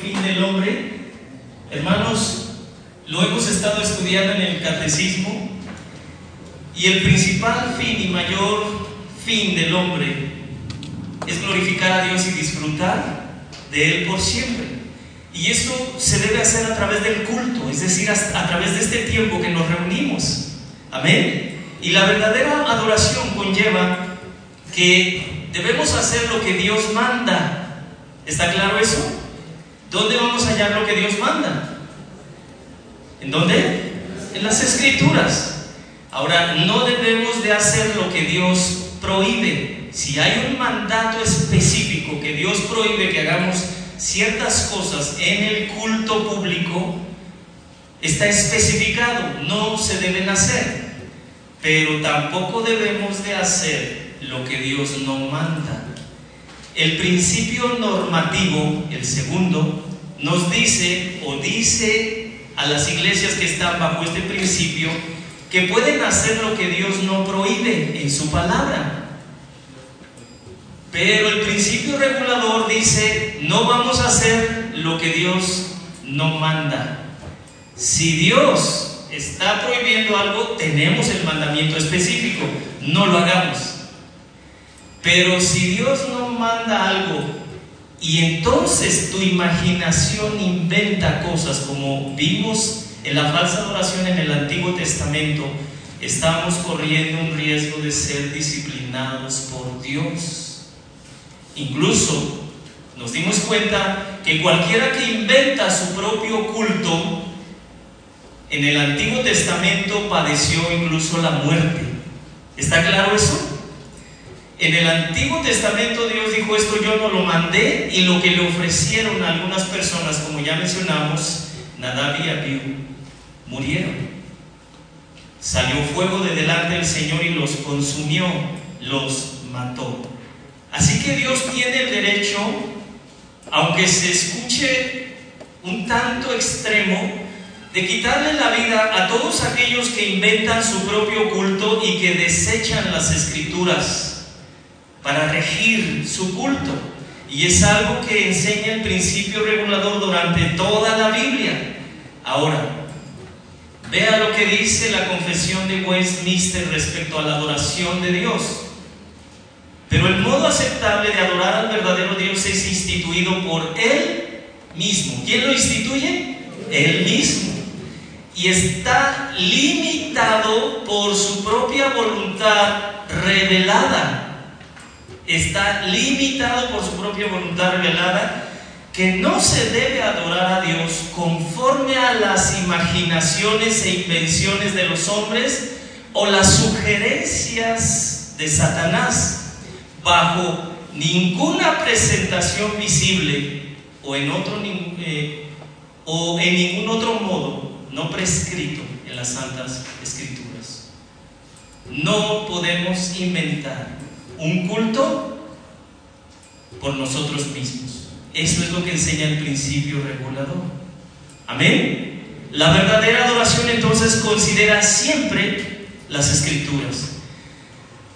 fin del hombre? Hermanos, lo hemos estado estudiando en el catecismo y el principal fin y mayor fin del hombre es glorificar a Dios y disfrutar de Él por siempre. Y esto se debe hacer a través del culto, es decir, a través de este tiempo que nos reunimos. Amén. Y la verdadera adoración conlleva que debemos hacer lo que Dios manda. ¿Está claro eso? ¿Dónde vamos a hallar lo que Dios manda? ¿En dónde? En las escrituras. Ahora, no debemos de hacer lo que Dios prohíbe. Si hay un mandato específico que Dios prohíbe que hagamos ciertas cosas en el culto público, está especificado, no se deben hacer. Pero tampoco debemos de hacer lo que Dios no manda. El principio normativo, el segundo, nos dice o dice a las iglesias que están bajo este principio que pueden hacer lo que Dios no prohíbe en su palabra. Pero el principio regulador dice, no vamos a hacer lo que Dios no manda. Si Dios está prohibiendo algo, tenemos el mandamiento específico, no lo hagamos. Pero si Dios no manda algo y entonces tu imaginación inventa cosas como vimos en la falsa adoración en el Antiguo Testamento, estamos corriendo un riesgo de ser disciplinados por Dios. Incluso nos dimos cuenta que cualquiera que inventa su propio culto, en el Antiguo Testamento padeció incluso la muerte. ¿Está claro eso? En el Antiguo Testamento Dios dijo esto yo no lo mandé y lo que le ofrecieron a algunas personas, como ya mencionamos, Nadab y Abiú, murieron. Salió fuego de delante del Señor y los consumió, los mató. Así que Dios tiene el derecho, aunque se escuche un tanto extremo, de quitarle la vida a todos aquellos que inventan su propio culto y que desechan las escrituras para regir su culto. Y es algo que enseña el principio regulador durante toda la Biblia. Ahora, vea lo que dice la confesión de Westminster respecto a la adoración de Dios. Pero el modo aceptable de adorar al verdadero Dios es instituido por Él mismo. ¿Quién lo instituye? Él mismo. Y está limitado por su propia voluntad revelada está limitado por su propia voluntad revelada, que no se debe adorar a Dios conforme a las imaginaciones e invenciones de los hombres o las sugerencias de Satanás, bajo ninguna presentación visible o en, eh, o en ningún otro modo no prescrito en las Santas Escrituras. No podemos inventar un culto por nosotros mismos. Eso es lo que enseña el principio regulador. Amén. La verdadera adoración entonces considera siempre las escrituras.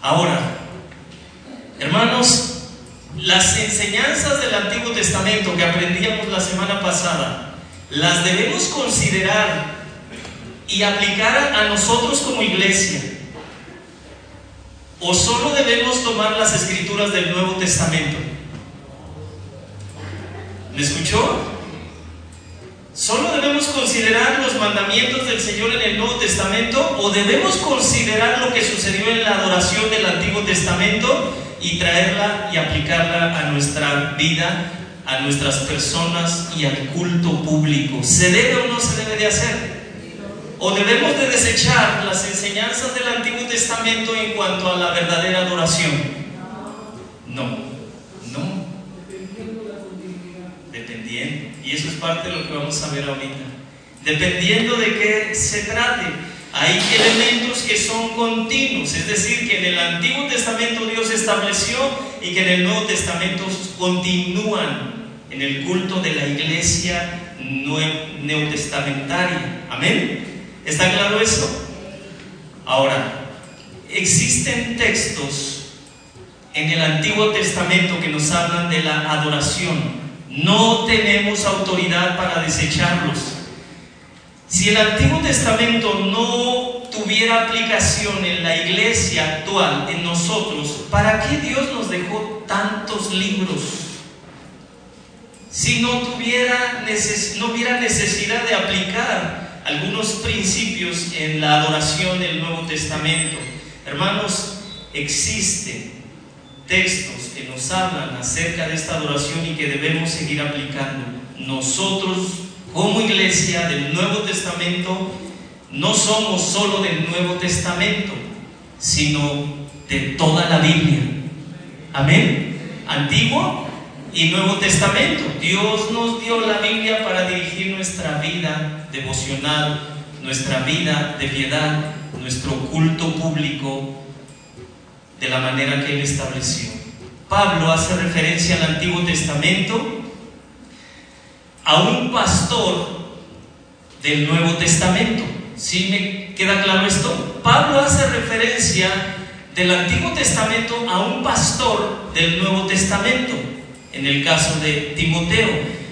Ahora, hermanos, las enseñanzas del Antiguo Testamento que aprendíamos la semana pasada, las debemos considerar y aplicar a nosotros como iglesia. ¿O solo debemos tomar las escrituras del Nuevo Testamento? ¿Me escuchó? ¿Solo debemos considerar los mandamientos del Señor en el Nuevo Testamento o debemos considerar lo que sucedió en la adoración del Antiguo Testamento y traerla y aplicarla a nuestra vida, a nuestras personas y al culto público? ¿Se debe o no se debe de hacer? ¿O debemos de desechar las enseñanzas del Antiguo Testamento en cuanto a la verdadera adoración? No, no. Dependiendo. Y eso es parte de lo que vamos a ver ahorita. Dependiendo de qué se trate. Hay elementos que son continuos, es decir, que en el Antiguo Testamento Dios estableció y que en el Nuevo Testamento continúan en el culto de la iglesia neotestamentaria. Amén. ¿Está claro eso? Ahora, existen textos en el Antiguo Testamento que nos hablan de la adoración No tenemos autoridad para desecharlos. Si el Antiguo Testamento no tuviera aplicación en la iglesia actual, en nosotros, ¿para qué Dios nos dejó tantos libros? Si no, tuviera no hubiera necesidad de aplicar algunos principios en la adoración del Nuevo Testamento. Hermanos, existen textos que nos hablan acerca de esta adoración y que debemos seguir aplicando. Nosotros, como iglesia del Nuevo Testamento, no somos solo del Nuevo Testamento, sino de toda la Biblia. Amén. Antiguo y Nuevo Testamento. Dios nos dio la Biblia para dirigir nuestra vida devocional, nuestra vida de piedad, nuestro culto público de la manera que Él estableció. Pablo hace referencia al Antiguo Testamento a un pastor del Nuevo Testamento. ¿Sí me queda claro esto? Pablo hace referencia del Antiguo Testamento a un pastor del Nuevo Testamento. En el caso de Timoteo,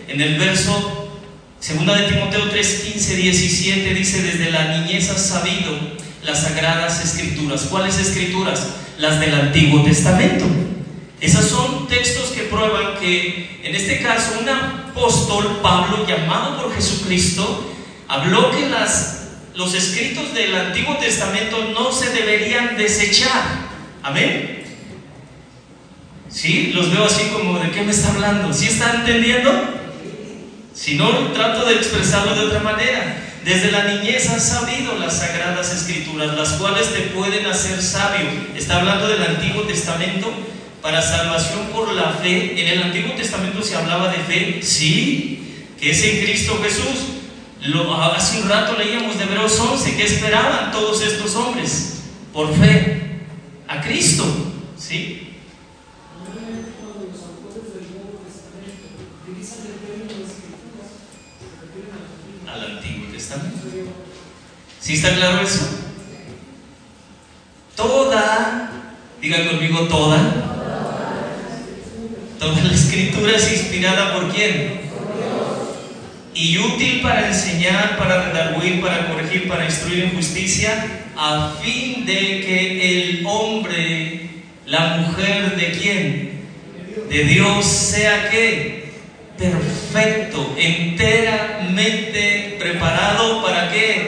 en el verso 2 de Timoteo 3, 15, 17 dice, desde la niñez has sabido las sagradas escrituras. ¿Cuáles escrituras? Las del Antiguo Testamento. Esos son textos que prueban que, en este caso, un apóstol, Pablo, llamado por Jesucristo, habló que las los escritos del Antiguo Testamento no se deberían desechar. Amén. ¿Sí? Los veo así como, ¿de qué me está hablando? ¿Sí están entendiendo? Si no, trato de expresarlo de otra manera. Desde la niñez has sabido las sagradas escrituras, las cuales te pueden hacer sabio. Está hablando del Antiguo Testamento para salvación por la fe. En el Antiguo Testamento se hablaba de fe, sí, que es en Cristo Jesús hace un rato leíamos de Hebreos 11, ¿qué esperaban todos estos hombres? Por fe a Cristo, ¿sí? ¿Sí está claro eso? Toda, diga conmigo toda, toda la escritura es inspirada por quién? y útil para enseñar, para redarguir, para corregir, para instruir en justicia, a fin de que el hombre, la mujer de quién? De Dios sea que perfecto, enteramente preparado para qué?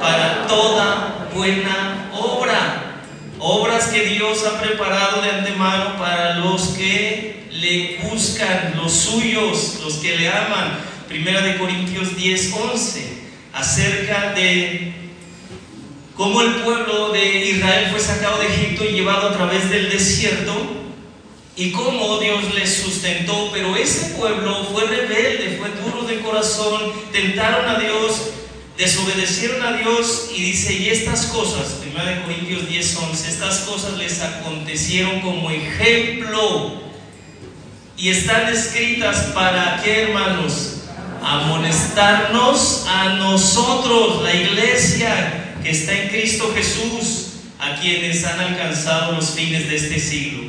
Para toda buena obra. Obras que Dios ha preparado de antemano para los que le buscan, los suyos, los que le aman Primera de Corintios 10, 11, acerca de cómo el pueblo de Israel fue sacado de Egipto y llevado a través del desierto y cómo Dios les sustentó, pero ese pueblo fue rebelde, fue duro de corazón, tentaron a Dios, desobedecieron a Dios y dice, y estas cosas, 1 Corintios 10, 11, estas cosas les acontecieron como ejemplo y están escritas para qué hermanos? amonestarnos a nosotros, la iglesia que está en Cristo Jesús, a quienes han alcanzado los fines de este siglo.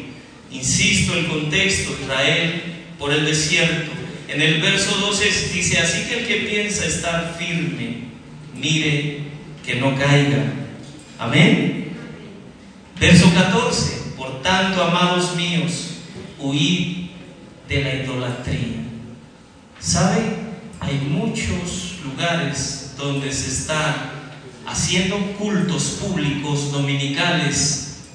Insisto, el contexto, Israel por el desierto. En el verso 12 dice, así que el que piensa estar firme, mire que no caiga. Amén. Verso 14, por tanto, amados míos, huid de la idolatría. ¿Sabe? hay muchos lugares donde se está haciendo cultos públicos dominicales,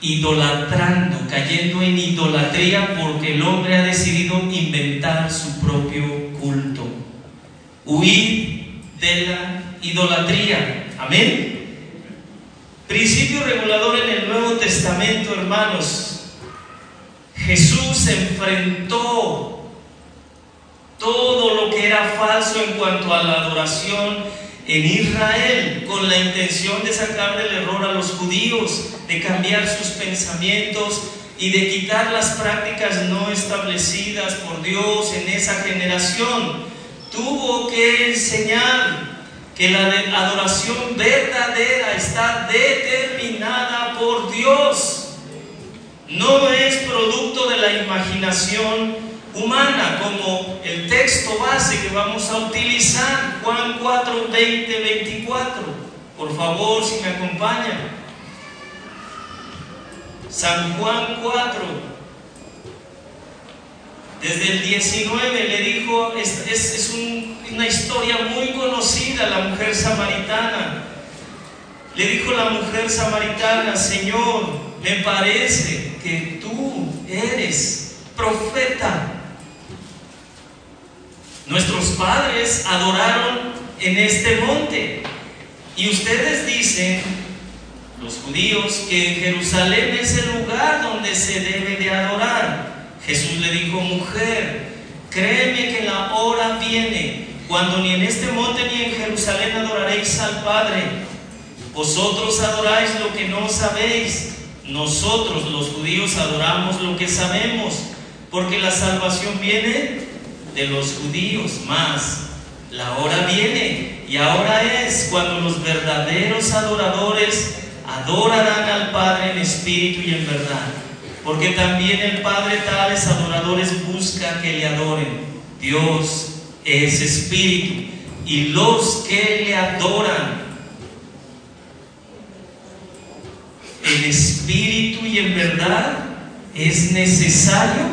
idolatrando, cayendo en idolatría porque el hombre ha decidido inventar su propio culto. Huir de la idolatría. Amén. Principio regulador en el Nuevo Testamento, hermanos. Jesús enfrentó todo lo que era falso en cuanto a la adoración en Israel, con la intención de sacar del error a los judíos, de cambiar sus pensamientos y de quitar las prácticas no establecidas por Dios en esa generación. Tuvo que enseñar que la adoración verdadera está determinada por Dios. No es producto de la imaginación humana, como el texto base que vamos a utilizar, Juan 4, 20, 24. Por favor, si me acompañan. San Juan 4, desde el 19 le dijo, es, es, una historia muy conocida, la mujer samaritana. Le dijo la mujer samaritana, Señor, me parece que tú eres profeta. Nuestros padres adoraron en este monte. Y ustedes dicen, los judíos, que Jerusalén es el lugar donde se debe de adorar. Jesús le dijo, mujer, créeme que la hora viene cuando ni en este monte ni en Jerusalén adoraréis al Padre. Vosotros adoráis lo que no sabéis. Nosotros los judíos adoramos lo que sabemos, porque la salvación viene de los judíos, más la hora viene y ahora es cuando los verdaderos adoradores adorarán al Padre en espíritu y en verdad, porque también el Padre tales adoradores busca que le adoren. Dios es espíritu y los que le adoran en espíritu y en verdad es necesario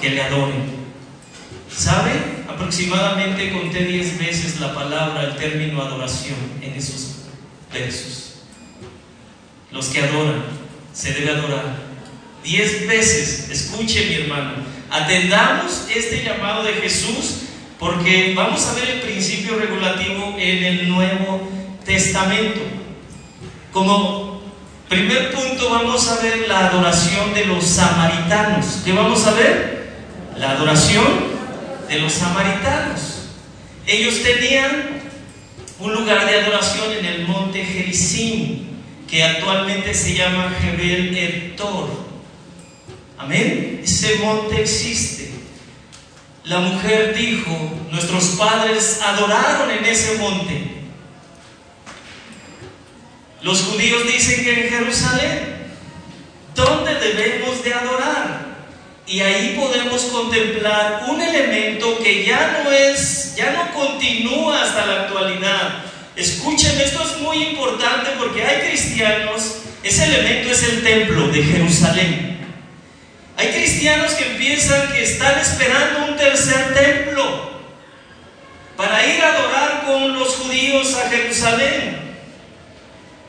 que le adoren. ¿Sabe? Aproximadamente conté diez veces la palabra, el término adoración en esos versos. Los que adoran, se debe adorar. Diez veces, escuche mi hermano, atendamos este llamado de Jesús porque vamos a ver el principio regulativo en el Nuevo Testamento. Como primer punto vamos a ver la adoración de los samaritanos. ¿Qué vamos a ver? La adoración de los samaritanos. Ellos tenían un lugar de adoración en el monte Gerizim, que actualmente se llama Jebel Ertor. Amén. Ese monte existe. La mujer dijo, nuestros padres adoraron en ese monte. Los judíos dicen que en Jerusalén. ¿Dónde debemos de adorar? Y ahí podemos contemplar un elemento que ya no es, ya no continúa hasta la actualidad. Escuchen, esto es muy importante porque hay cristianos, ese elemento es el templo de Jerusalén. Hay cristianos que piensan que están esperando un tercer templo para ir a adorar con los judíos a Jerusalén.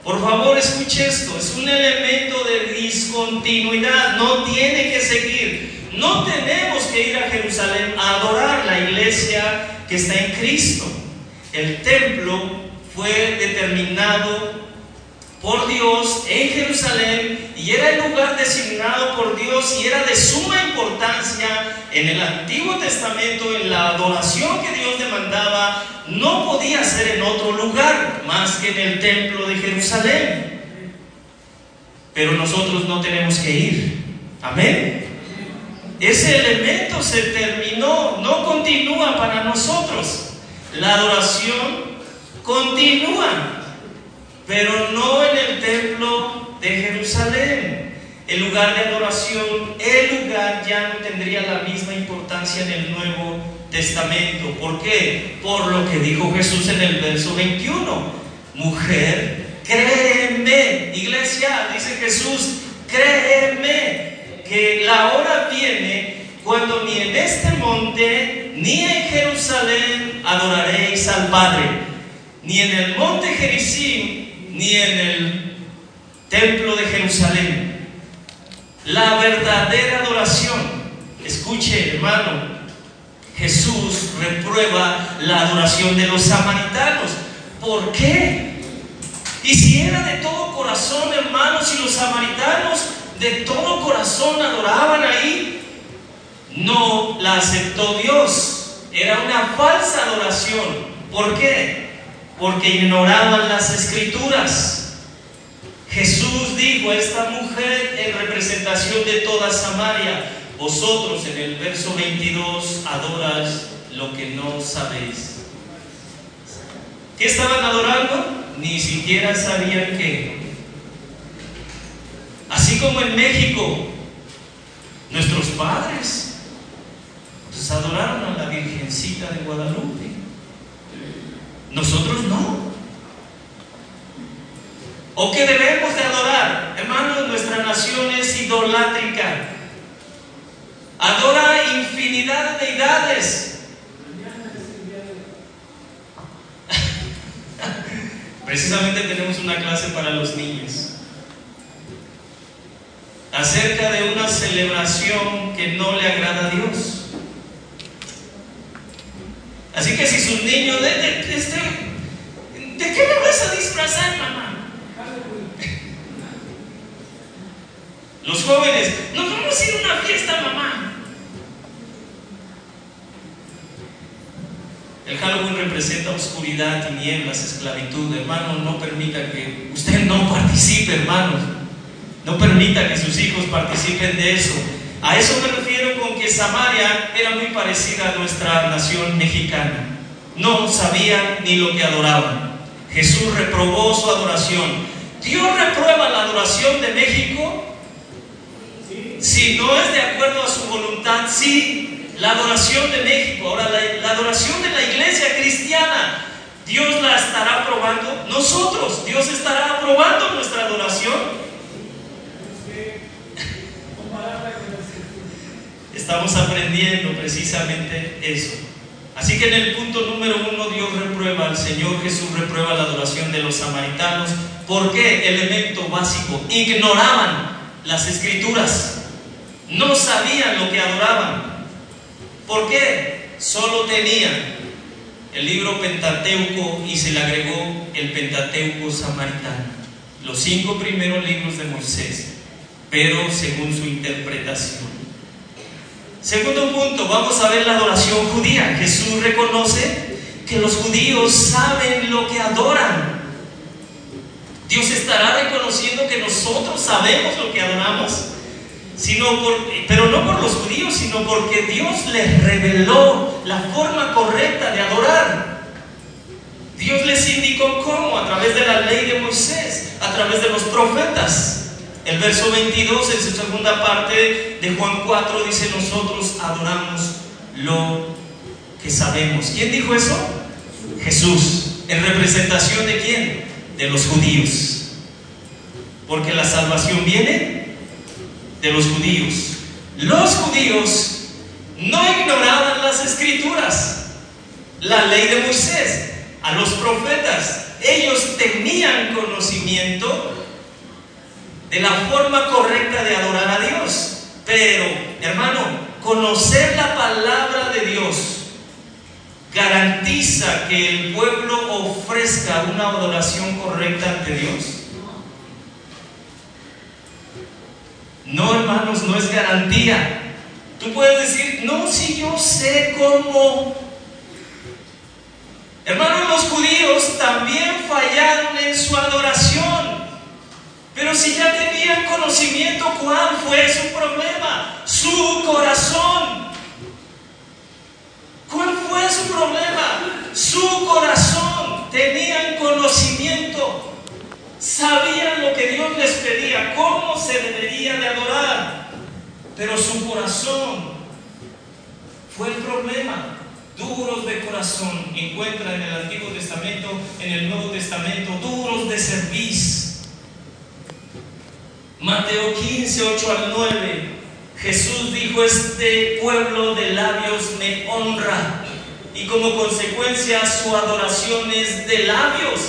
Por favor, escuche esto, es un elemento de discontinuidad, no tiene que seguir. No tenemos que ir a Jerusalén a adorar la iglesia que está en Cristo. El templo fue determinado por Dios en Jerusalén y era el lugar designado por Dios y era de suma importancia en el Antiguo Testamento, en la adoración que Dios demandaba, no podía ser en otro lugar más que en el templo de Jerusalén. Pero nosotros no tenemos que ir. Amén. Ese elemento se terminó, no continúa para nosotros. La adoración continúa pero no en el templo de Jerusalén. El lugar de adoración, el lugar ya no tendría la misma importancia en el Nuevo Testamento. ¿Por qué? Por lo que dijo Jesús en el verso 21. Mujer, créeme, iglesia, dice Jesús, créeme que la hora viene cuando ni en este monte ni en Jerusalén adoraréis al Padre, ni en el monte Gerizim ni en el templo de Jerusalén. La verdadera adoración, escuche hermano, Jesús reprueba la adoración de los samaritanos. ¿Por qué? Y si era de todo corazón, hermanos, y los samaritanos de todo corazón adoraban ahí, no la aceptó Dios. Era una falsa adoración. ¿Por qué? Porque ignoraban las escrituras. Jesús dijo a esta mujer en representación de toda Samaria, vosotros en el verso 22 adoras lo que no sabéis. ¿Qué estaban adorando? Ni siquiera sabían qué. Así como en México, nuestros padres pues adoraron a la Virgencita de Guadalupe. Nosotros no. ¿O qué debemos de adorar? Hermanos, nuestra nación es idolátrica. Adora infinidad de deidades. Precisamente tenemos una clase para los niños acerca de una celebración que no le agrada a Dios. Si sus niños, ¿de, de, este, ¿de qué me vas a disfrazar, mamá? Los jóvenes, nos vamos a ir a una fiesta, mamá. El Halloween representa oscuridad, tinieblas, esclavitud. Hermano, no permita que usted no participe, hermanos. No permita que sus hijos participen de eso. A eso me refiero con que Samaria era muy parecida a nuestra nación mexicana. No sabían ni lo que adoraban. Jesús reprobó su adoración. ¿Dios reprueba la adoración de México? Si no es de acuerdo a su voluntad, sí. La adoración de México, ahora la, la adoración de la iglesia cristiana, Dios la estará aprobando. Nosotros, Dios estará aprobando nuestra adoración. Estamos aprendiendo precisamente eso. Así que en el punto número uno Dios reprueba, el Señor Jesús reprueba la adoración de los samaritanos. ¿Por qué? Elemento básico. Ignoraban las escrituras. No sabían lo que adoraban. ¿Por qué? Solo tenían el libro Pentateuco y se le agregó el Pentateuco samaritano. Los cinco primeros libros de Moisés, pero según su interpretación. Segundo punto, vamos a ver la adoración judía. Jesús reconoce que los judíos saben lo que adoran. Dios estará reconociendo que nosotros sabemos lo que adoramos, sino por, pero no por los judíos, sino porque Dios les reveló la forma correcta de adorar. Dios les indicó cómo, a través de la ley de Moisés, a través de los profetas. El verso 22, en su segunda parte de Juan 4, dice, nosotros adoramos lo que sabemos. ¿Quién dijo eso? Jesús. ¿En representación de quién? De los judíos. Porque la salvación viene de los judíos. Los judíos no ignoraban las escrituras, la ley de Moisés, a los profetas. Ellos tenían conocimiento de la forma correcta de adorar a Dios. Pero, hermano, conocer la palabra de Dios garantiza que el pueblo ofrezca una adoración correcta ante Dios. No, hermanos, no es garantía. Tú puedes decir, no, si yo sé cómo. Hermanos, los judíos también fallaron en su adoración. Pero si ya tenían conocimiento, ¿cuál fue su problema? Su corazón. ¿Cuál fue su problema? Su corazón. Tenían conocimiento. Sabían lo que Dios les pedía, cómo se debería de adorar. Pero su corazón fue el problema. Duros de corazón. Encuentran en el Antiguo Testamento, en el Nuevo Testamento, duros de servicio Mateo 15, 8 al 9. Jesús dijo, este pueblo de labios me honra y como consecuencia su adoración es de labios.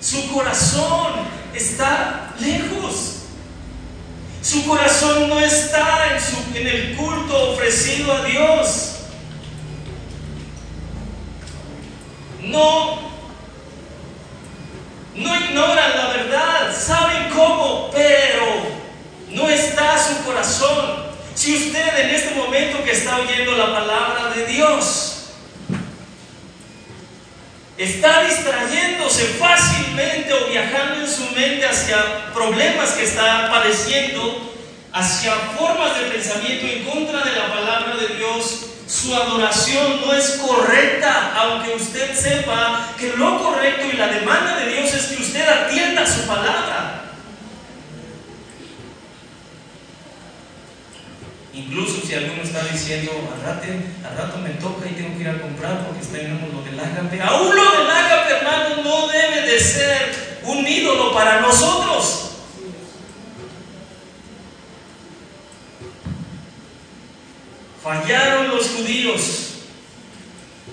Su corazón está lejos. Su corazón no está en, su, en el culto ofrecido a Dios. No no ignoran la verdad, saben cómo, pero no está su corazón. Si usted en este momento que está oyendo la palabra de Dios está distrayéndose fácilmente o viajando en su mente hacia problemas que está padeciendo, hacia formas de pensamiento en contra de la palabra de Dios, su adoración no es correcta, aunque usted sepa que lo correcto y la demanda de Dios es que usted atienda su palabra. Incluso si alguno está diciendo, al rato, al rato me toca y tengo que ir a comprar porque tenemos lo del ágape. Aún lo del ágape, hermano, no debe de ser un ídolo para nosotros. Fallaron los judíos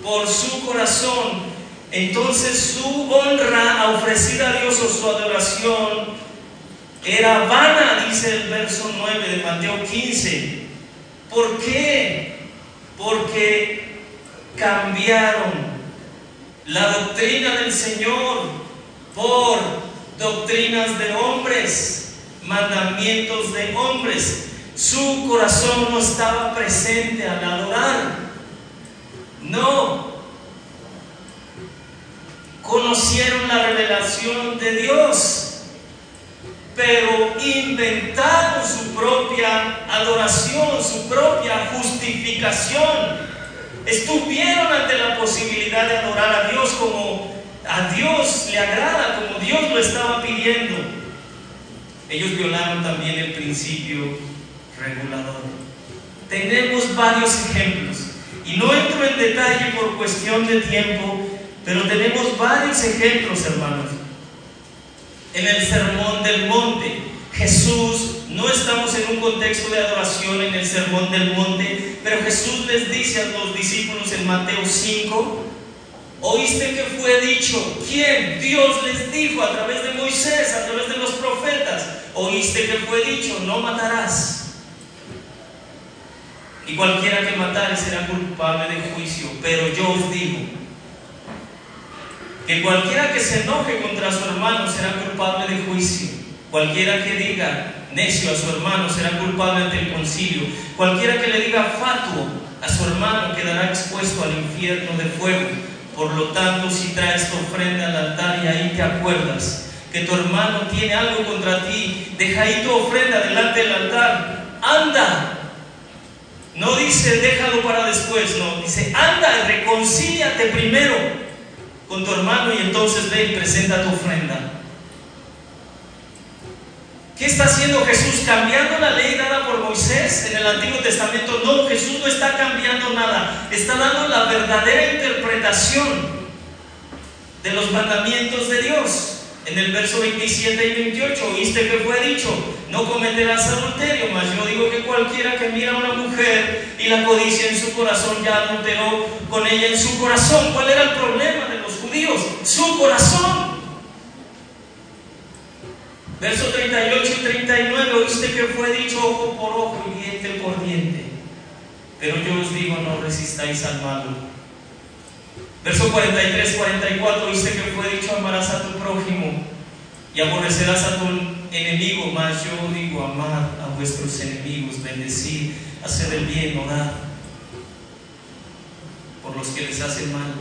por su corazón. Entonces su honra ofrecida a Dios o su adoración era vana, dice el verso 9 de Mateo 15. ¿Por qué? Porque cambiaron la doctrina del Señor por doctrinas de hombres, mandamientos de hombres. Su corazón no estaba presente al adorar. No. Conocieron la revelación de Dios pero inventaron su propia adoración, su propia justificación. Estuvieron ante la posibilidad de adorar a Dios como a Dios le agrada, como Dios lo estaba pidiendo. Ellos violaron también el principio regulador. Tenemos varios ejemplos y no entro en detalle por cuestión de tiempo, pero tenemos varios ejemplos, hermanos en el sermón del monte. Jesús, no estamos en un contexto de adoración en el sermón del monte, pero Jesús les dice a los discípulos en Mateo 5, oíste que fue dicho, ¿quién? Dios les dijo a través de Moisés, a través de los profetas, oíste que fue dicho, no matarás. Y cualquiera que matare será culpable de juicio, pero yo os digo, que cualquiera que se enoje contra su hermano será culpable de juicio. Cualquiera que diga necio a su hermano será culpable ante el concilio. Cualquiera que le diga fatuo a su hermano quedará expuesto al infierno de fuego. Por lo tanto, si traes tu ofrenda al altar y ahí te acuerdas que tu hermano tiene algo contra ti, deja ahí tu ofrenda delante del altar. Anda. No dice déjalo para después, no. Dice anda, reconcíliate primero con tu hermano y entonces ve y presenta tu ofrenda. ¿Qué está haciendo Jesús? ¿Cambiando la ley dada por Moisés en el Antiguo Testamento? No, Jesús no está cambiando nada. Está dando la verdadera interpretación de los mandamientos de Dios. En el verso 27 y 28, oíste que fue dicho, no cometerás adulterio, mas yo digo que cualquiera que mira a una mujer y la codicia en su corazón ya adulteró con ella en su corazón. ¿Cuál era el problema de los judíos? Su corazón. Verso 38 y 39, oíste que fue dicho ojo por ojo y diente por diente. Pero yo os digo, no resistáis al malo Verso 43, 44 dice que fue dicho amarás a tu prójimo y aborrecerás a tu enemigo, mas yo digo amad a vuestros enemigos, bendecid, hacer el bien, orar por los que les hacen mal.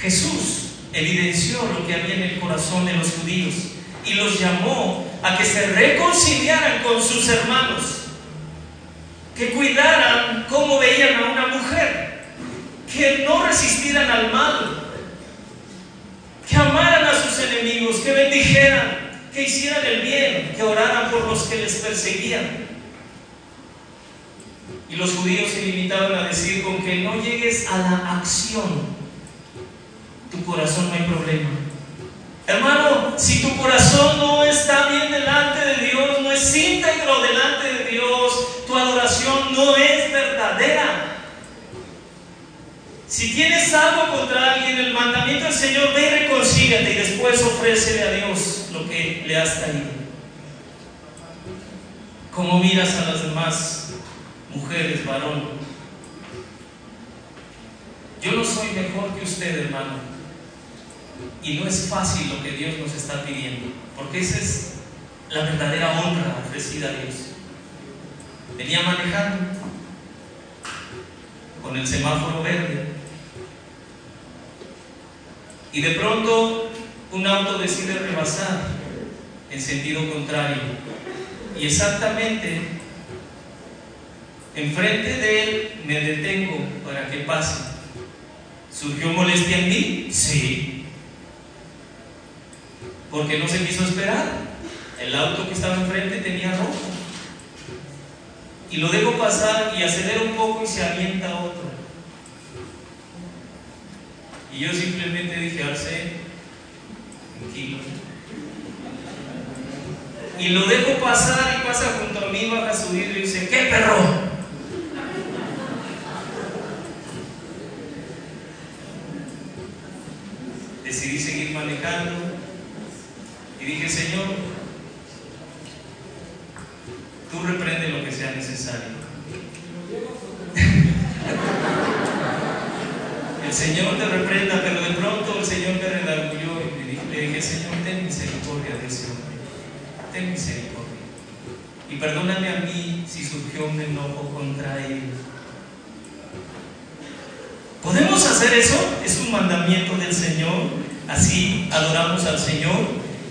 Jesús evidenció lo que había en el corazón de los judíos y los llamó a que se reconciliaran con sus hermanos, que cuidaran cómo veían a una mujer que no resistieran al mal, que amaran a sus enemigos, que bendijeran, que hicieran el bien, que oraran por los que les perseguían. Y los judíos se limitaban a decir, con que no llegues a la acción, tu corazón no hay problema. Hermano, si tu corazón no está bien delante de Dios, no es íntegro delante de Dios, tu adoración no es verdadera. Si tienes algo contra alguien, el mandamiento del Señor, ve y reconcíliate y después ofrécele a Dios lo que le has traído. ¿Cómo miras a las demás mujeres, varón? Yo no soy mejor que usted, hermano. Y no es fácil lo que Dios nos está pidiendo, porque esa es la verdadera honra ofrecida a Dios. Venía manejando con el semáforo verde y de pronto un auto decide rebasar en sentido contrario. Y exactamente enfrente de él me detengo para que pase. ¿Surgió molestia en mí? Sí. Porque no se quiso esperar. El auto que estaba enfrente tenía rojo. y lo dejo pasar y acelera un poco y se avienta otro. Y yo simplemente dije, Arce, tranquilo. Y lo dejo pasar y pasa junto a mí, baja su vidrio y dice, ¿qué perro? Decidí seguir manejando y dije, Señor, tú reprende lo que sea necesario. El Señor te reprenda, pero de pronto el Señor me redarguyó y le dije, Señor, ten misericordia de ese hombre, ten misericordia. Y perdóname a mí si surgió un enojo contra él. ¿Podemos hacer eso? Es un mandamiento del Señor. Así adoramos al Señor.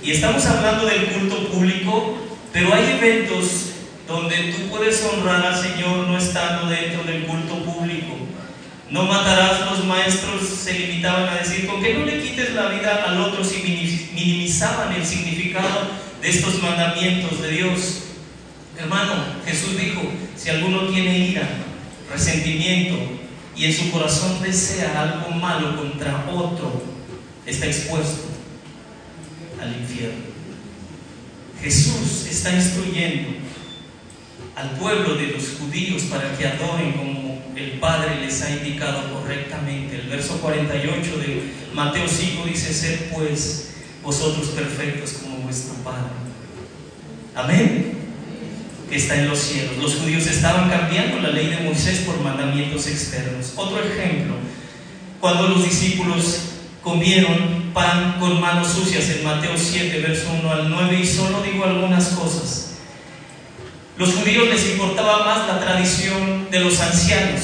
Y estamos hablando del culto público, pero hay eventos donde tú puedes honrar al Señor no estando dentro del culto público. No matarás, los maestros se limitaban a decir, con que no le quites la vida al otro si minimizaban el significado de estos mandamientos de Dios. Hermano, Jesús dijo, si alguno tiene ira, resentimiento y en su corazón desea algo malo contra otro, está expuesto al infierno. Jesús está instruyendo al pueblo de los judíos para que adoren como el Padre les ha indicado correctamente. El verso 48 de Mateo 5 dice, ser pues vosotros perfectos como vuestro Padre. Amén. Que está en los cielos. Los judíos estaban cambiando la ley de Moisés por mandamientos externos. Otro ejemplo, cuando los discípulos comieron pan con manos sucias en Mateo 7, verso 1 al 9, y solo digo algunas cosas. Los judíos les importaba más la tradición de los ancianos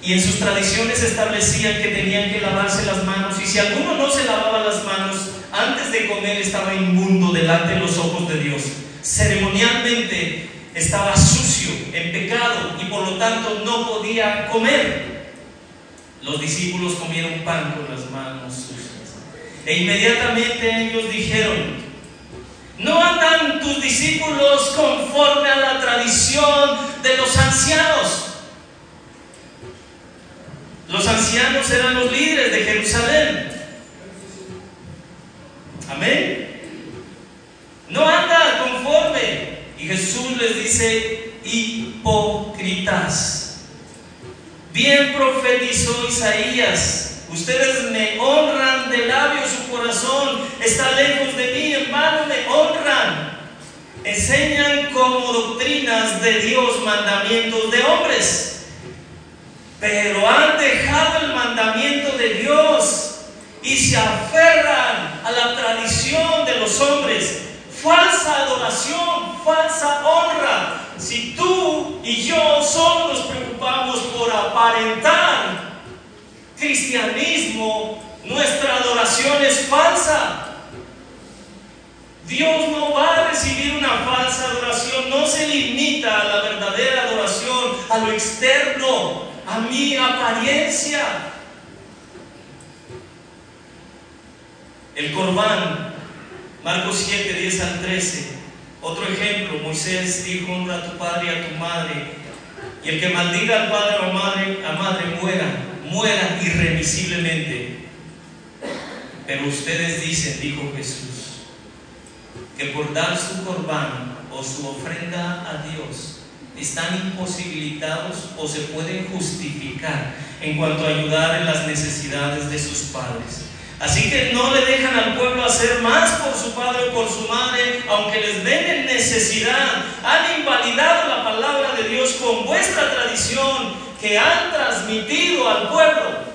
y en sus tradiciones establecían que tenían que lavarse las manos y si alguno no se lavaba las manos antes de comer estaba inmundo delante de los ojos de Dios. Ceremonialmente estaba sucio, en pecado y por lo tanto no podía comer. Los discípulos comieron pan con las manos sucias. E inmediatamente ellos dijeron, no andan tus discípulos conforme a la tradición de los ancianos. Los ancianos eran los líderes de Jerusalén. Amén. No anda conforme. Y Jesús les dice, hipócritas. Bien profetizó Isaías Ustedes me honran de labio, su corazón está lejos de mí, en vano me. Enseñan como doctrinas de Dios mandamientos de hombres, pero han dejado el mandamiento de Dios y se aferran a la tradición de los hombres. Falsa adoración, falsa honra. Si tú y yo solo nos preocupamos por aparentar, cristianismo, nuestra adoración es falsa. Dios no va a recibir una falsa adoración, no se limita a la verdadera adoración, a lo externo, a mi apariencia. El Corbán, Marcos 7, 10 al 13. Otro ejemplo, Moisés dijo, a tu padre y a tu madre, y el que maldiga al padre o madre, a madre muera muera irremisiblemente. Pero ustedes dicen, dijo Jesús, que por dar su corbán o su ofrenda a Dios están imposibilitados o se pueden justificar en cuanto a ayudar en las necesidades de sus padres. Así que no le dejan al pueblo hacer más por su padre o por su madre, aunque les den en necesidad. Han invalidado la palabra de Dios con vuestra tradición que han transmitido al pueblo.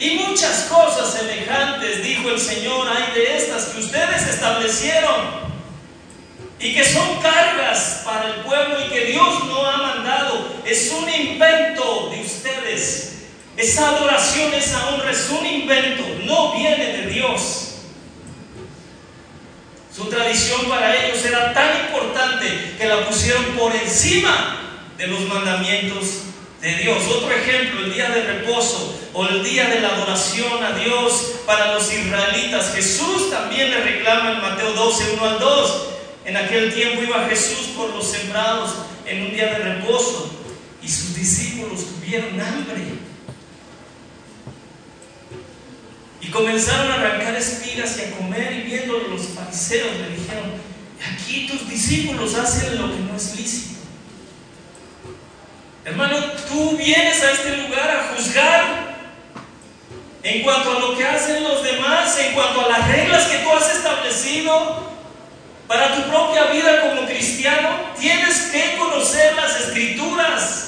Y muchas cosas semejantes, dijo el Señor, hay de estas que ustedes establecieron y que son cargas para el pueblo y que Dios no ha mandado. Es un invento de ustedes. Esa adoración, esa honra es un invento, no viene de Dios. Su tradición para ellos era tan importante que la pusieron por encima de los mandamientos de Dios. Otro ejemplo, el día de reposo o el día de la adoración a Dios para los israelitas. Jesús también le reclama en Mateo 12, 1 al 2. En aquel tiempo iba Jesús por los sembrados en un día de reposo y sus discípulos tuvieron hambre. Y comenzaron a arrancar espigas y a comer y viéndolo los fariseos le dijeron, aquí tus discípulos hacen lo que no es lícito. Hermano, tú vienes a este lugar a juzgar en cuanto a lo que hacen los demás, en cuanto a las reglas que tú has establecido para tu propia vida como cristiano. Tienes que conocer las escrituras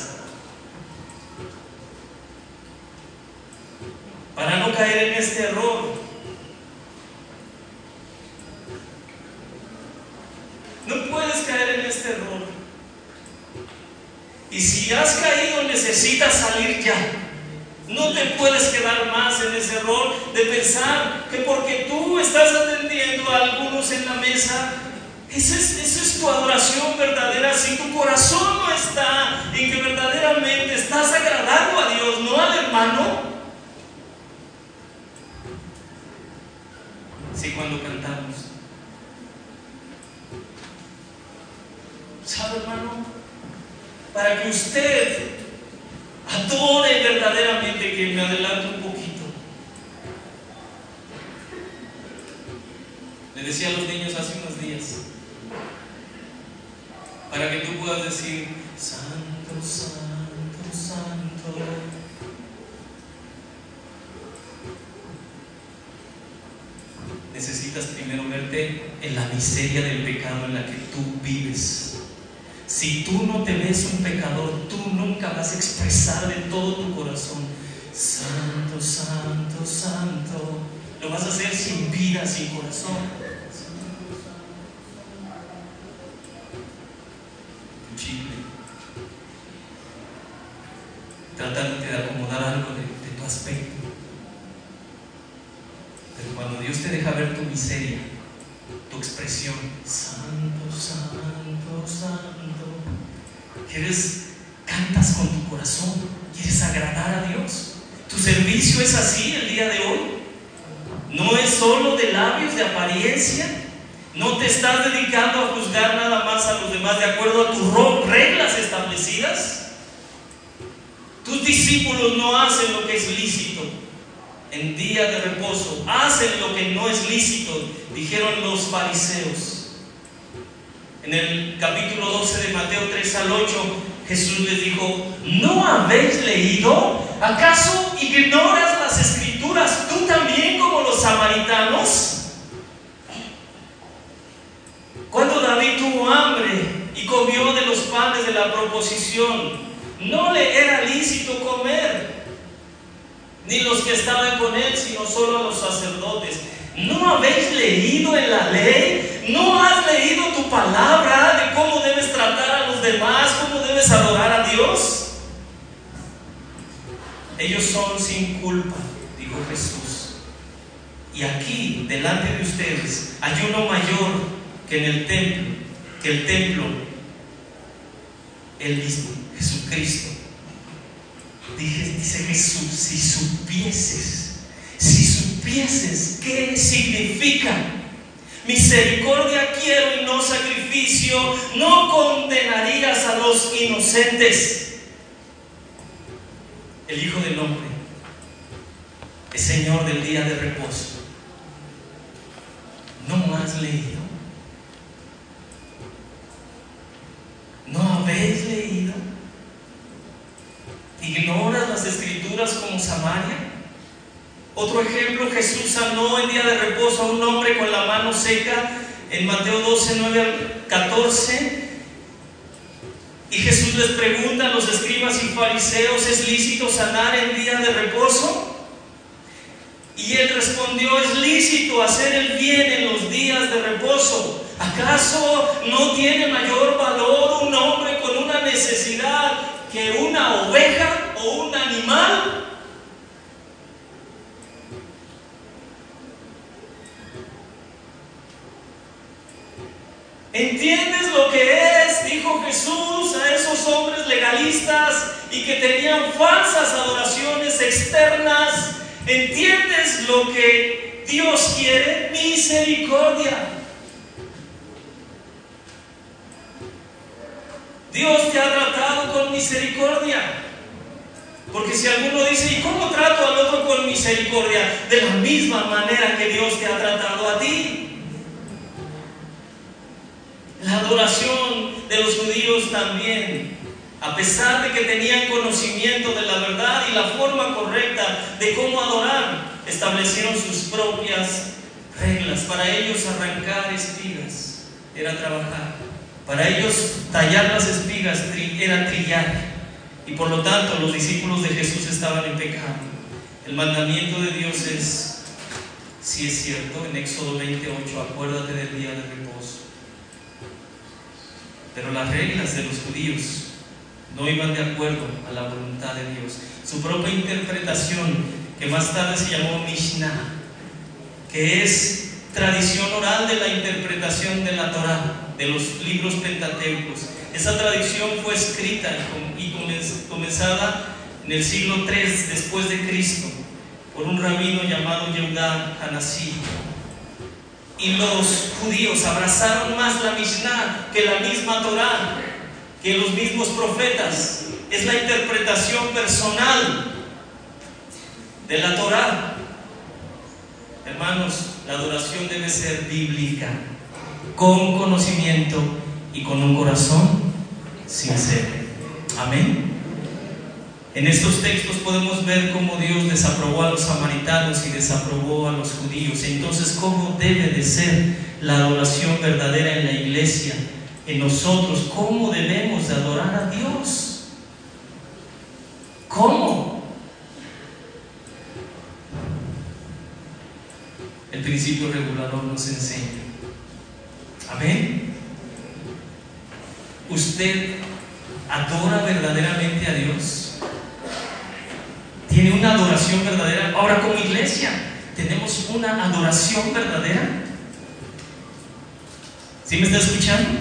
para no caer en este error. No puedes caer en este error. Y has caído, necesitas salir ya. No te puedes quedar más en ese error de pensar que porque tú estás atendiendo a algunos en la mesa, esa es, tu adoración verdadera. Si tu corazón no está en que verdaderamente estás agradando a Dios, no al hermano. Si cuando cantamos, ¿sabe hermano? Para que usted adore verdaderamente, que me adelanto un poquito. Le decía a los niños hace unos días, para que tú puedas decir, Santo, Santo, Santo. Necesitas primero verte en la miseria del pecado en la que tú vives si tú no te ves un pecador, tú nunca vas a expresar de todo tu corazón, Santo, Santo, Santo. Lo vas a hacer sin vida, sin corazón. Tratándote de acomodar algo de, de tu aspecto. Pero cuando Dios te deja ver tu miseria, tu expresión, Santo, Santo, Santo ¿Quieres, cantas con tu corazón? ¿Quieres agradar a Dios? ¿Tu servicio es así el día de hoy? ¿No es solo de labios, de apariencia? ¿No te estás dedicando a juzgar nada más a los demás de acuerdo a tus reglas establecidas? Tus discípulos no hacen lo que es lícito en día de reposo, hacen lo que no es lícito, dijeron los fariseos. En el capítulo 12 de Mateo 3 al 8, Jesús les dijo, ¿no habéis leído? ¿Acaso ignoras las escrituras tú también como los samaritanos? Cuando David tuvo hambre y comió de los panes de la proposición, no le era lícito comer, ni los que estaban con él, sino solo a los sacerdotes. ¿No habéis leído en la ley? ¿No has leído tu palabra de cómo debes tratar a los demás? ¿Cómo debes adorar a Dios? Ellos son sin culpa, dijo Jesús. Y aquí, delante de ustedes, hay uno mayor que en el templo, que el templo, el mismo, Jesucristo. dice Jesús, si supieses si supieses qué significa misericordia quiero y no sacrificio, no condenarías a los inocentes. El Hijo del Hombre es Señor del día de reposo. ¿No has leído? ¿No habéis leído? ¿Ignoras las escrituras como Samaria? Otro ejemplo, Jesús sanó en día de reposo a un hombre con la mano seca en Mateo 12, 9 al 14. Y Jesús les pregunta a los escribas y fariseos, ¿es lícito sanar en día de reposo? Y él respondió, es lícito hacer el bien en los días de reposo. ¿Acaso no tiene mayor valor un hombre con una necesidad que una oveja o un animal? ¿Entiendes lo que es? Dijo Jesús a esos hombres legalistas y que tenían falsas adoraciones externas. ¿Entiendes lo que Dios quiere? Misericordia. Dios te ha tratado con misericordia. Porque si alguno dice, ¿y cómo trato al otro con misericordia? De la misma manera que Dios te ha tratado a ti. La adoración de los judíos también, a pesar de que tenían conocimiento de la verdad y la forma correcta de cómo adorar, establecieron sus propias reglas. Para ellos arrancar espigas era trabajar. Para ellos tallar las espigas era trillar. Y por lo tanto los discípulos de Jesús estaban en pecado. El mandamiento de Dios es, si es cierto, en Éxodo 28, acuérdate del día de reposo. Pero las reglas de los judíos no iban de acuerdo a la voluntad de Dios. Su propia interpretación que más tarde se llamó Mishnah, que es tradición oral de la interpretación de la Torah, de los libros pentateucos. Esa tradición fue escrita y comenzada en el siglo III después de Cristo por un rabino llamado Yehuda Hanasí. Y los judíos abrazaron más la Mishnah que la misma Torah, que los mismos profetas. Es la interpretación personal de la Torah. Hermanos, la adoración debe ser bíblica, con conocimiento y con un corazón sincero. Amén. En estos textos podemos ver cómo Dios desaprobó a los samaritanos y desaprobó a los judíos. Entonces, ¿cómo debe de ser la adoración verdadera en la iglesia, en nosotros? ¿Cómo debemos de adorar a Dios? ¿Cómo? el principio regulador nos enseña. Amén. ¿Usted adora verdaderamente a Dios? ¿Tiene una adoración verdadera? Ahora como iglesia, ¿tenemos una adoración verdadera? ¿Sí me está escuchando?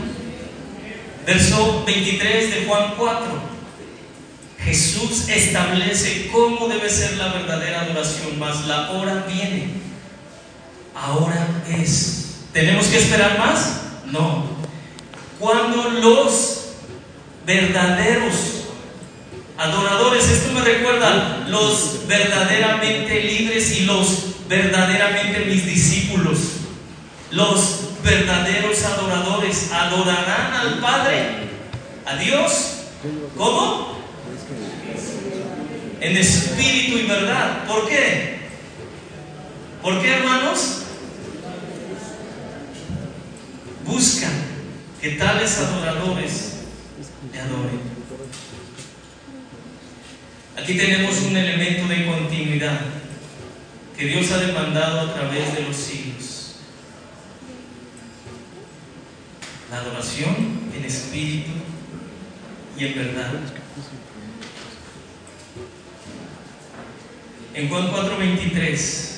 Verso 23 de Juan 4. Jesús establece cómo debe ser la verdadera adoración, mas la hora viene ahora es. ¿Tenemos que esperar más? No. Cuando los verdaderos adoradores, esto me recuerda, los verdaderamente libres y los verdaderamente mis discípulos, los verdaderos adoradores adorarán al Padre, a Dios. ¿Cómo? En espíritu y verdad. ¿Por qué? ¿Por qué, hermanos? buscan que tales adoradores le adoren. Aquí tenemos un elemento de continuidad que Dios ha demandado a través de los siglos. La adoración en espíritu y en verdad. En Juan 4:23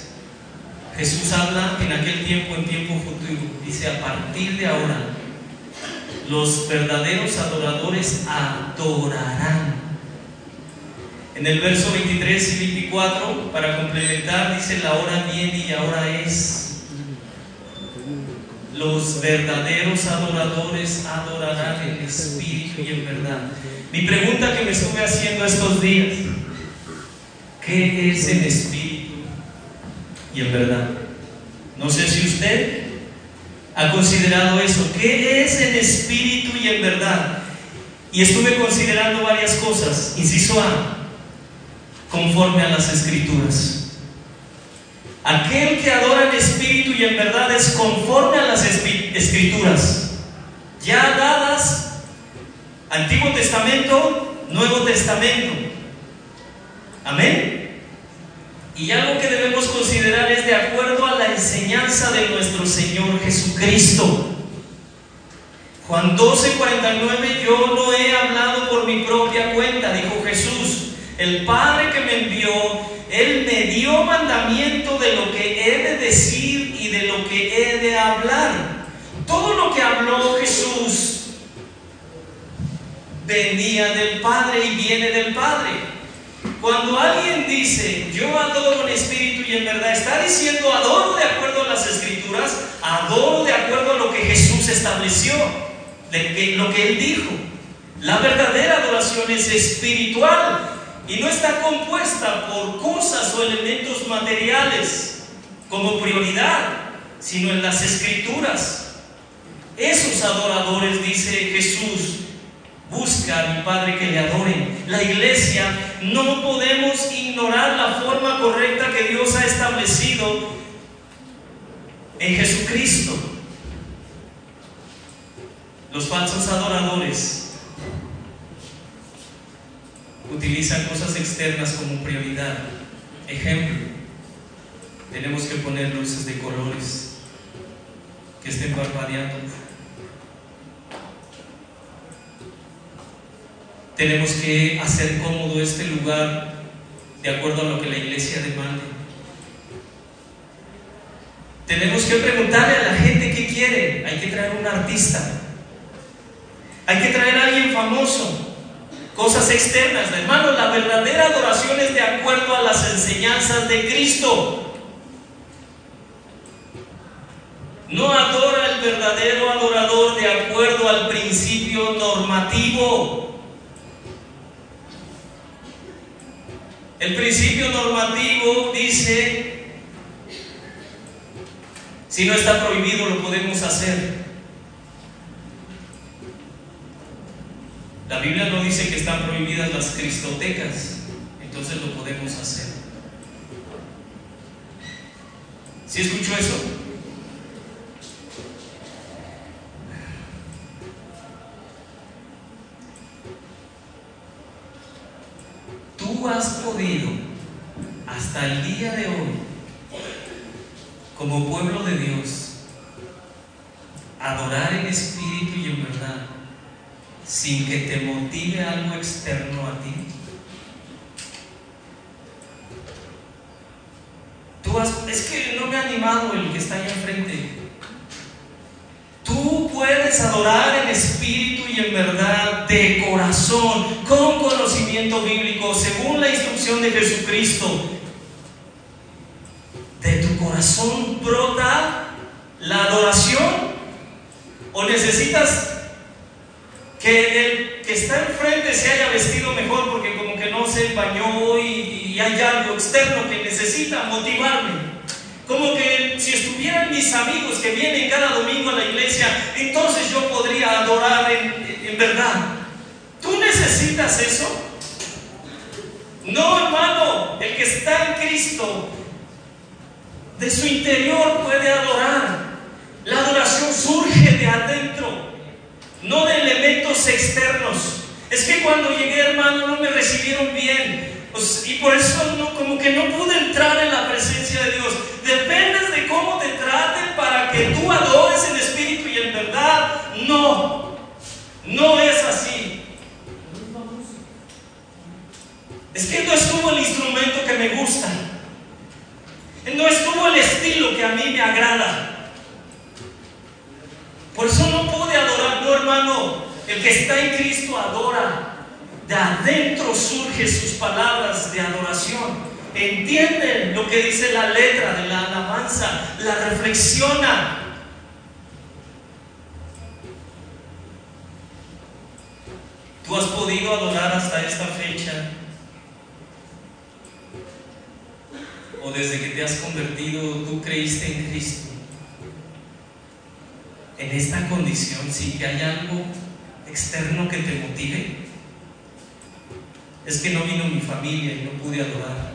Jesús habla en aquel tiempo, en tiempo futuro. Dice, a partir de ahora, los verdaderos adoradores adorarán. En el verso 23 y 24, para complementar, dice, la hora viene y ahora es. Los verdaderos adoradores adorarán en espíritu y en verdad. Mi pregunta que me estuve haciendo estos días, ¿qué es el espíritu? y en verdad. No sé si usted ha considerado eso. ¿Qué es en espíritu y en verdad? Y estuve considerando varias cosas. Inciso A, conforme a las escrituras. Aquel que adora en espíritu y en verdad es conforme a las escrituras, ya dadas Antiguo Testamento, Nuevo Testamento. Amén. Y algo que debemos considerar es de acuerdo a la enseñanza de nuestro Señor Jesucristo. Juan 12, 49, yo no he hablado por mi propia cuenta, dijo Jesús. El Padre que me envió, Él me dio mandamiento de lo que he de decir y de lo que he de hablar. Todo lo que habló Jesús venía del Padre y viene del Padre. Cuando alguien dice, yo adoro en espíritu y en verdad, está diciendo, adoro de acuerdo a las escrituras, adoro de acuerdo a lo que Jesús estableció, de lo que Él dijo. La verdadera adoración es espiritual y no está compuesta por cosas o elementos materiales como prioridad, sino en las escrituras. Esos adoradores, dice Jesús, busca a mi Padre que le adoren. La iglesia no podemos ignorar la forma correcta que Dios ha establecido en Jesucristo. Los falsos adoradores utilizan cosas externas como prioridad. Ejemplo, tenemos que poner luces de colores que estén parpadeando. Tenemos que hacer cómodo este lugar de acuerdo a lo que la iglesia demande. Tenemos que preguntarle a la gente qué quiere. Hay que traer un artista. Hay que traer a alguien famoso cosas externas. Hermano, la verdadera adoración es de acuerdo a las enseñanzas de Cristo. No adora el verdadero adorador de acuerdo al principio normativo. El principio normativo dice, si no está prohibido lo podemos hacer. La Biblia no dice que están prohibidas las cristotecas, entonces lo podemos hacer. ¿Sí escuchó eso? Sin que te motive algo externo a ti? Tú es que no me ha animado el que está ahí enfrente. Tú puedes adorar en espíritu y en verdad, de corazón, con conocimiento bíblico, según la instrucción de Jesucristo. De tu corazón brota la adoración. ¿O necesitas que el que está enfrente se haya vestido mejor porque como que no se bañó y, y hay algo externo que necesita motivarme. Como que si estuvieran mis amigos que vienen cada domingo a la iglesia, entonces yo podría adorar en, en verdad. ¿Tú necesitas eso? No, hermano, el que está en Cristo, de su interior puede adorar. La adoración surge de adentro no de elementos externos. Es que cuando llegué, hermano, no me recibieron bien. Pues, y por eso no, como que no pude entrar en la presencia de Dios. Dependes de cómo te traten para que tú adores en espíritu y en verdad. No, no es así. Es que no estuvo el instrumento que me gusta. No estuvo el estilo que a mí me agrada. Por eso no pude adorar, no hermano. El que está en Cristo adora. De adentro surgen sus palabras de adoración. Entienden lo que dice la letra de la alabanza, la reflexiona. Tú has podido adorar hasta esta fecha. O desde que te has convertido, tú creíste en Cristo en esta condición sin que haya algo externo que te motive? Es que no vino mi familia y no pude adorar.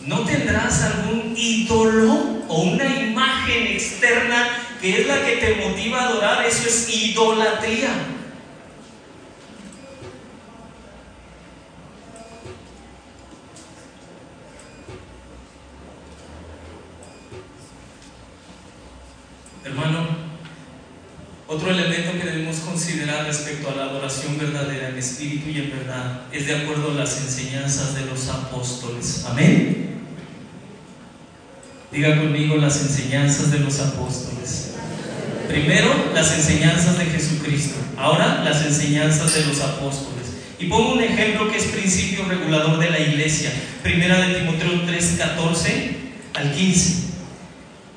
¿No tendrás algún ídolo o una imagen externa que es la que te motiva a adorar? Eso es idolatría. Otro elemento que debemos considerar respecto a la adoración verdadera en espíritu y en verdad es de acuerdo a las enseñanzas de los apóstoles. Amén. Diga conmigo las enseñanzas de los apóstoles. Primero, las enseñanzas de Jesucristo. Ahora, las enseñanzas de los apóstoles. Y pongo un ejemplo que es principio regulador de la iglesia. Primera de Timoteo 3, 14 al 15.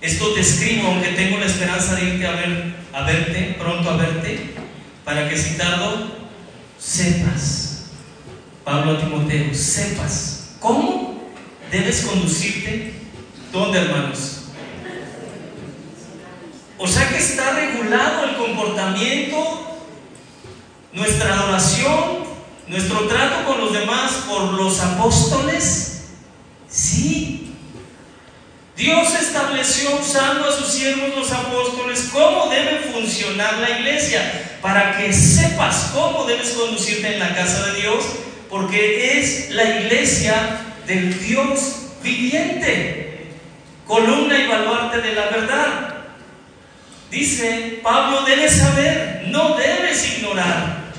Esto te escribo, aunque tengo la esperanza de irte a ver, a verte, pronto a verte, para que si tardo, sepas. Pablo a Timoteo, sepas cómo debes conducirte. ¿Dónde, hermanos? O sea que está regulado el comportamiento, nuestra adoración, nuestro trato con los demás por los apóstoles. Sí. Dios estableció usando a sus siervos los apóstoles cómo debe funcionar la iglesia, para que sepas cómo debes conducirte en la casa de Dios, porque es la iglesia del Dios viviente, columna y baluarte de la verdad. Dice Pablo, debes saber, no debes ignorar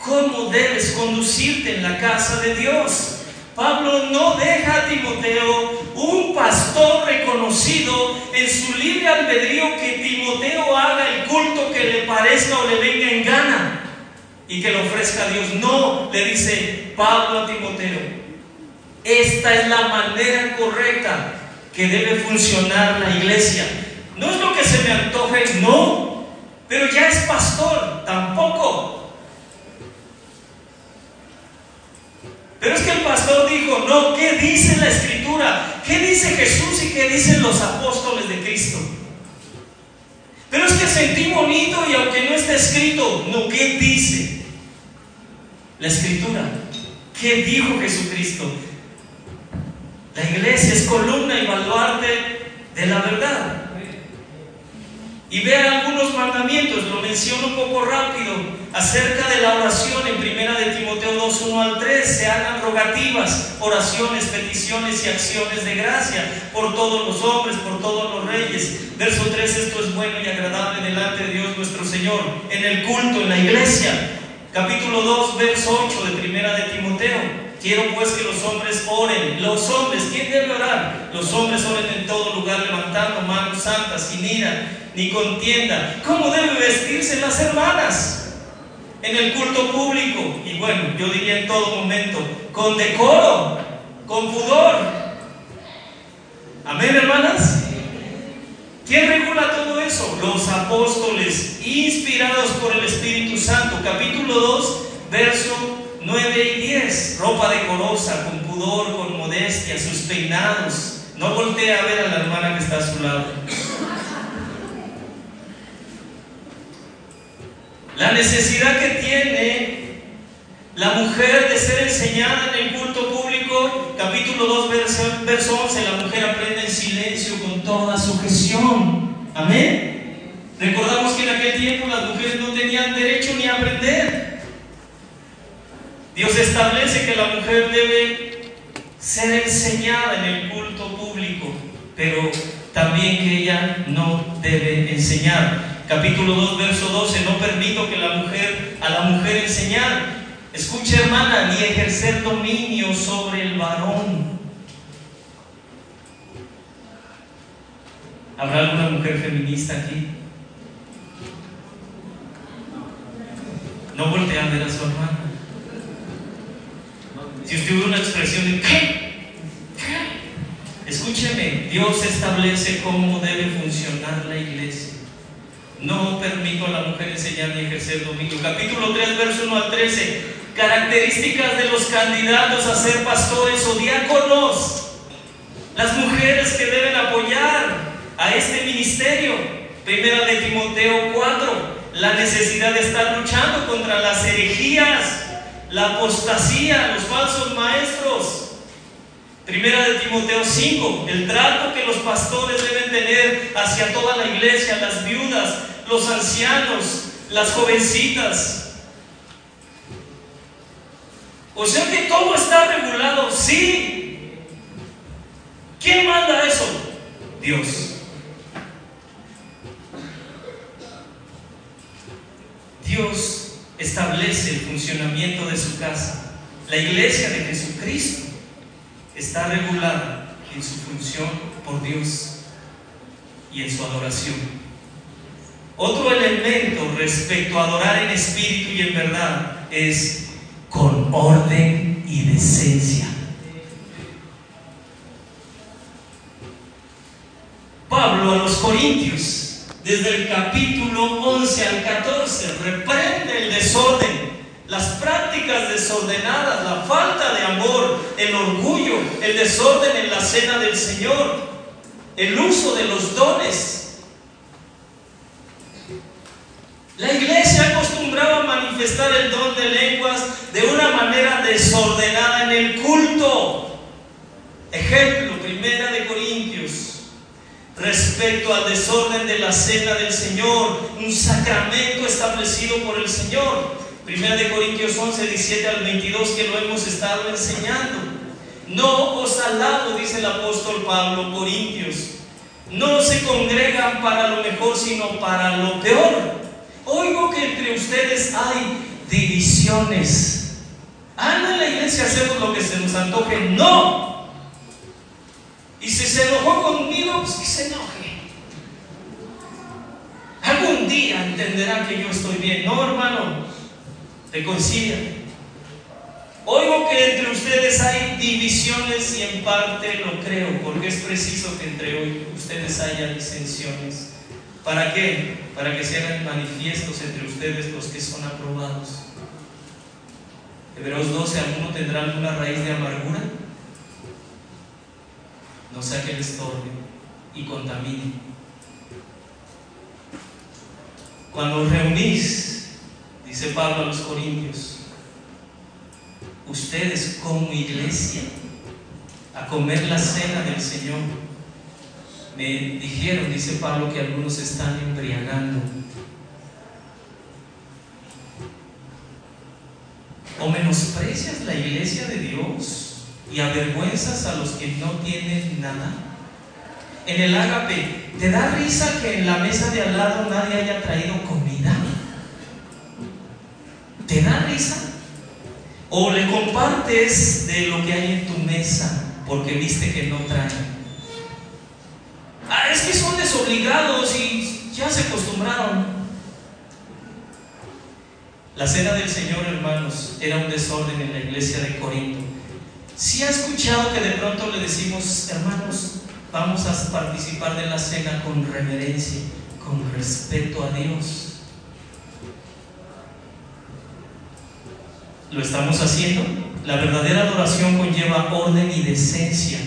cómo debes conducirte en la casa de Dios. Pablo no deja a Timoteo un pastor reconocido en su libre albedrío que Timoteo haga el culto que le parezca o le venga en gana y que le ofrezca a Dios. No, le dice Pablo a Timoteo, esta es la manera correcta que debe funcionar la iglesia. No es lo que se me antoje, no, pero ya es pastor, tampoco. Pero es que el pastor dijo, no, ¿qué dice la escritura? ¿Qué dice Jesús y qué dicen los apóstoles de Cristo? Pero es que sentí bonito y aunque no está escrito, no, ¿qué dice la escritura? ¿Qué dijo Jesucristo? La iglesia es columna y baluarte de la verdad. Y vea algunos mandamientos, lo menciono un poco rápido, acerca de la oración en primera de Timoteo 2, 1 al 3, se hagan rogativas, oraciones, peticiones y acciones de gracia por todos los hombres, por todos los reyes. Verso 3, esto es bueno y agradable delante de Dios nuestro Señor, en el culto, en la iglesia. Capítulo 2, verso 8 de primera de Timoteo. Quiero pues que los hombres oren. Los hombres, ¿quién debe orar? Los hombres oren en todo lugar levantando manos santas, sin ira ni contienda. ¿Cómo debe vestirse las hermanas? En el culto público. Y bueno, yo diría en todo momento, con decoro, con pudor. Amén, hermanas. ¿Quién regula todo eso? Los apóstoles, inspirados por el Espíritu Santo. Capítulo 2, verso 9 y 10, ropa decorosa, con pudor, con modestia, sus peinados. No voltee a ver a la hermana que está a su lado. La necesidad que tiene la mujer de ser enseñada en el culto público, capítulo 2, verso, 11, la mujer aprende en silencio con toda sujeción. Amén. Recordamos que en aquel tiempo las mujeres no tenían derecho ni a aprender. Dios establece que la mujer debe ser enseñada en el culto público, pero también que ella no debe enseñar. Capítulo 2, verso 12, no permito que la mujer, a la mujer enseñar, escuche hermana, ni ejercer dominio sobre el varón. ¿Habrá alguna mujer feminista aquí? No voltea a ver a su hermana. Usted ve una expresión de ¿qué? Escúcheme, Dios establece cómo debe funcionar la iglesia. No permito a la mujer enseñar ni ejercer dominio. Capítulo 3, verso 1 al 13. Características de los candidatos a ser pastores o diáconos. Las mujeres que deben apoyar a este ministerio. Primera de Timoteo 4. La necesidad de estar luchando contra las herejías la apostasía, los falsos maestros. Primera de Timoteo 5, el trato que los pastores deben tener hacia toda la iglesia, las viudas, los ancianos, las jovencitas. O sea que todo está regulado, sí. ¿Quién manda eso? Dios. Dios establece el funcionamiento de su casa. La iglesia de Jesucristo está regulada en su función por Dios y en su adoración. Otro elemento respecto a adorar en espíritu y en verdad es con orden y decencia. Pablo a los Corintios desde el capítulo 11 al 14, reprende el desorden, las prácticas desordenadas, la falta de amor, el orgullo, el desorden en la cena del Señor, el uso de los dones. La iglesia acostumbraba a manifestar el don de lenguas de una manera desordenada en el culto. Ejemplo, primera de Corintios respecto al desorden de la cena del Señor, un sacramento establecido por el Señor. Primera de Corintios 11, 17 al 22 que lo hemos estado enseñando. No os alabo, dice el apóstol Pablo, Corintios. No se congregan para lo mejor, sino para lo peor. Oigo que entre ustedes hay divisiones. No en la iglesia hacemos lo que se nos antoje. No, y si se enojó conmigo, pues que se enoje. Algún día entenderá que yo estoy bien. No, hermano, reconcíliate. Oigo que entre ustedes hay divisiones y en parte lo creo, porque es preciso que entre ustedes haya disensiones. ¿Para qué? Para que se hagan manifiestos entre ustedes los que son aprobados. Hebreos 12, ¿alguno tendrá alguna raíz de amargura? No sea que le estorbe y contamine. Cuando reunís, dice Pablo a los Corintios, ustedes como iglesia, a comer la cena del Señor, me dijeron, dice Pablo, que algunos están embriagando. ¿O menosprecias la iglesia de Dios? Y avergüenzas a los que no tienen nada? En el ágape, ¿te da risa que en la mesa de al lado nadie haya traído comida? ¿Te da risa? ¿O le compartes de lo que hay en tu mesa porque viste que no traen? Ah, es que son desobligados y ya se acostumbraron. La cena del Señor, hermanos, era un desorden en la iglesia de Corinto. Si ha escuchado que de pronto le decimos, hermanos, vamos a participar de la cena con reverencia, con respeto a Dios? ¿Lo estamos haciendo? La verdadera adoración conlleva orden y decencia.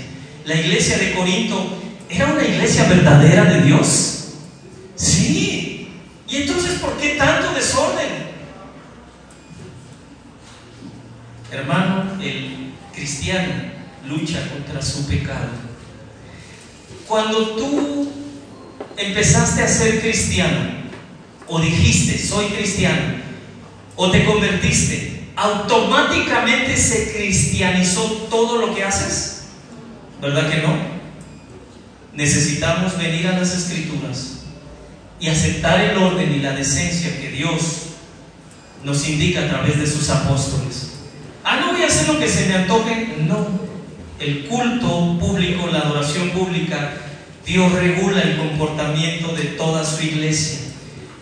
La iglesia de Corinto era una iglesia verdadera de Dios. Sí. ¿Y entonces por qué tanto desorden? Hermano, el cristiano lucha contra su pecado. Cuando tú empezaste a ser cristiano, o dijiste, soy cristiano, o te convertiste, automáticamente se cristianizó todo lo que haces? ¿Verdad que no? Necesitamos venir a las escrituras y aceptar el orden y la decencia que Dios nos indica a través de sus apóstoles. Ah, no voy a hacer lo que se me antoje. No. El culto público, la adoración pública, Dios regula el comportamiento de toda su iglesia.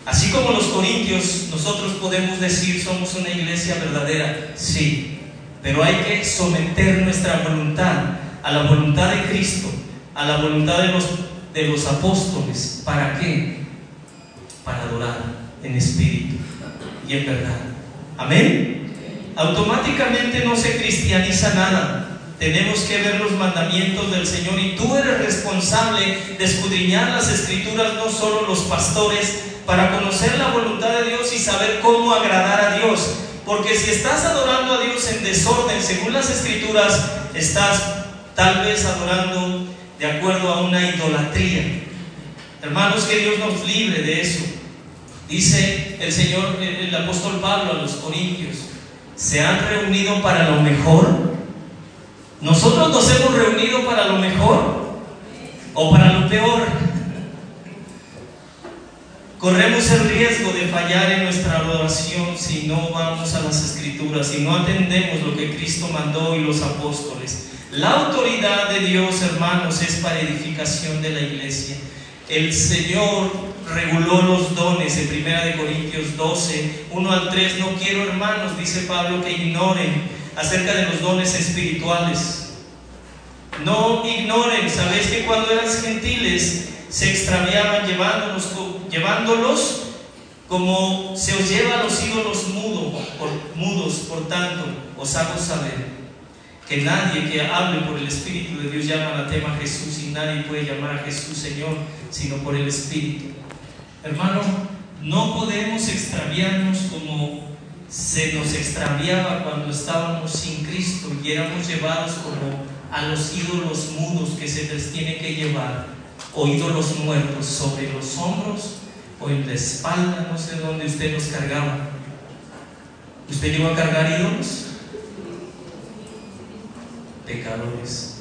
Así como los corintios, nosotros podemos decir somos una iglesia verdadera, sí, pero hay que someter nuestra voluntad a la voluntad de Cristo, a la voluntad de los, de los apóstoles. ¿Para qué? Para adorar en espíritu y en verdad. Amén automáticamente no se cristianiza nada. Tenemos que ver los mandamientos del Señor y tú eres responsable de escudriñar las escrituras, no solo los pastores, para conocer la voluntad de Dios y saber cómo agradar a Dios. Porque si estás adorando a Dios en desorden, según las escrituras, estás tal vez adorando de acuerdo a una idolatría. Hermanos, que Dios nos libre de eso. Dice el Señor, el apóstol Pablo a los Corintios, se han reunido para lo mejor? ¿Nosotros nos hemos reunido para lo mejor o para lo peor? Corremos el riesgo de fallar en nuestra adoración si no vamos a las escrituras, si no atendemos lo que Cristo mandó y los apóstoles. La autoridad de Dios, hermanos, es para edificación de la iglesia. El Señor reguló los dones en 1 de Corintios 12, 1 al 3. No quiero, hermanos, dice Pablo, que ignoren acerca de los dones espirituales. No ignoren, sabéis que cuando eran gentiles se extraviaban llevándolos como se os lleva a los ídolos mudos, por tanto, os hago saber que nadie que hable por el Espíritu de Dios llama la tema Jesús y nadie puede llamar a Jesús Señor, sino por el Espíritu. Hermano, no podemos extraviarnos como se nos extraviaba cuando estábamos sin Cristo y éramos llevados como a los ídolos mudos que se les tiene que llevar, o ídolos muertos sobre los hombros o en la espalda, no sé dónde usted los cargaba. ¿Usted llegó a cargar ídolos? Pecadores.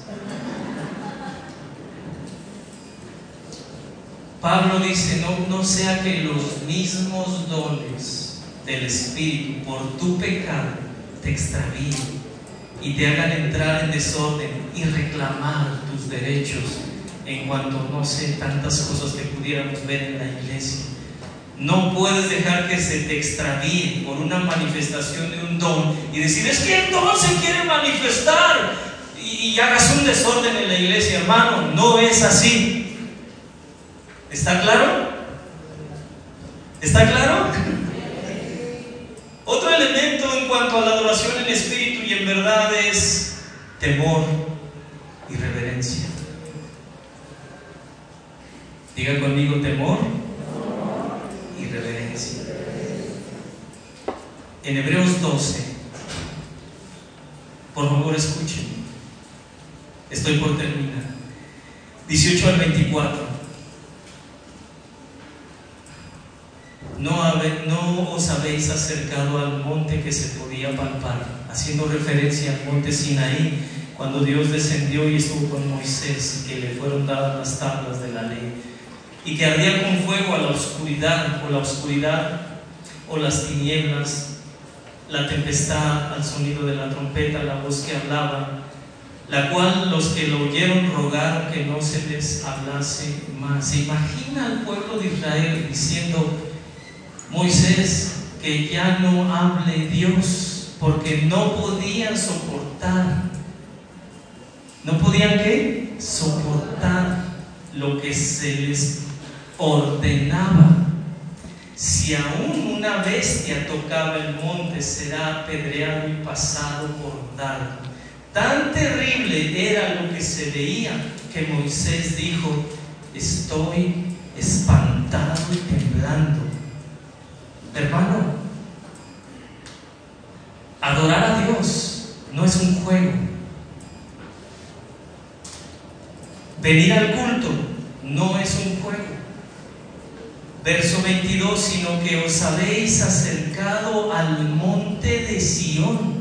Pablo dice, no, no sea que los mismos dones del Espíritu por tu pecado te extravíen y te hagan entrar en desorden y reclamar tus derechos en cuanto, no sé, tantas cosas que pudiéramos ver en la iglesia. No puedes dejar que se te extravíe por una manifestación de un don y decir, es que el don se quiere manifestar y, hagas un desorden en la iglesia, hermano. No es así. ¿Está claro? ¿Está claro? Otro elemento en cuanto a la adoración en espíritu y en verdad es temor y reverencia. Diga conmigo temor y reverencia. En Hebreos 12, por favor escuchen, estoy por terminar. 18 al 24. No, os habéis acercado al monte que se podía palpar, haciendo referencia al monte Sinaí, cuando Dios descendió y estuvo con Moisés, que le fueron dadas las tablas de la ley, y que ardía con fuego a la oscuridad, o la oscuridad, o las tinieblas, la tempestad al sonido de la trompeta, la voz que hablaba, la cual los que lo oyeron rogaron que no se les hablase más. ¿Se imagina al pueblo de Israel diciendo, Moisés, que ya no hable Dios, porque no podían soportar, no podían qué? Soportar lo que se les ordenaba. Si aún una bestia tocaba el monte, será apedreado y pasado por dardo. Tan terrible era lo que se veía que Moisés dijo, estoy espantado y temblando. Hermano, adorar a Dios no es un juego. Venir al culto no es un juego. Verso 22, sino que os habéis acercado al monte de Sión,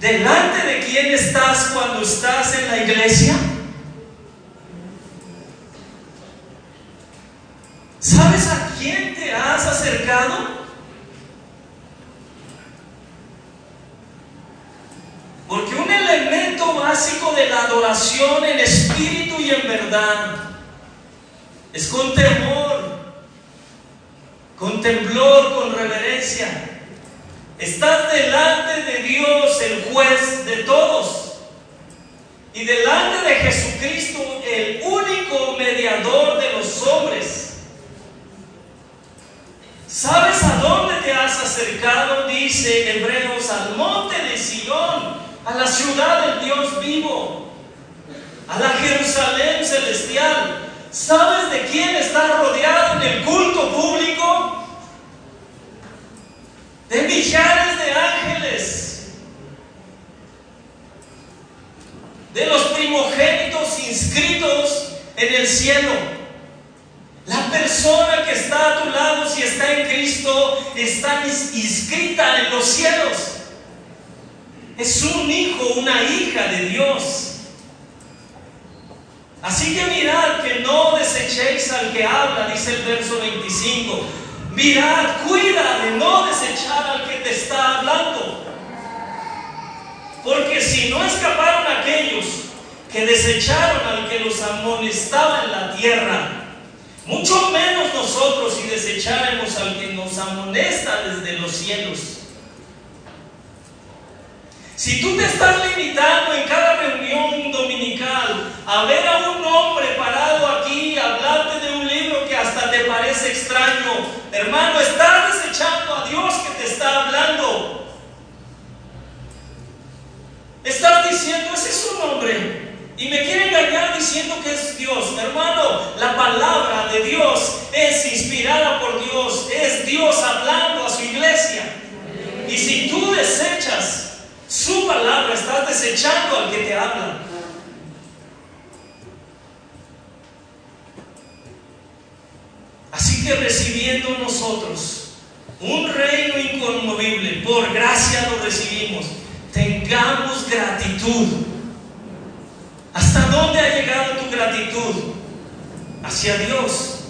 delante de quién estás cuando estás en la iglesia? ¿Sabes a quién te has acercado? Porque un elemento básico de la adoración en espíritu y en verdad es con temor, con temblor, con reverencia. Estás delante de Dios, el juez de todos, y delante de Jesucristo, el único mediador de los hombres ¿Sabes a dónde te has acercado? Dice Hebreos, al monte de Sion, a la ciudad del Dios vivo, a la Jerusalén celestial. ¿Sabes de quién está rodeado en el culto público? De millares de ángeles, de los primogénitos inscritos en el cielo. La persona que está a tu lado, si está en Cristo, está inscrita en los cielos. Es un hijo, una hija de Dios. Así que mirad que no desechéis al que habla, dice el verso 25. Mirad, cuida de no desechar al que te está hablando. Porque si no escaparon aquellos que desecharon al que los amonestaba en la tierra, mucho menos nosotros si desecháramos al que nos amonesta desde los cielos. Si tú te estás limitando en cada reunión dominical a ver a un hombre parado aquí, hablarte de un libro que hasta te extraño, hermano, estás desechando a Dios que te está hablando. Estás diciendo, ese es un hombre. Y me quiere engañar diciendo que es Dios. Hermano, la palabra de Dios es inspirada por Dios. Es Dios hablando a su iglesia. Y si tú desechas su palabra, estás desechando al que te habla. Así que recibiendo nosotros un reino inconmovible, por gracia lo recibimos, tengamos gratitud ¿Hasta dónde ha llegado tu gratitud? Hacia Dios.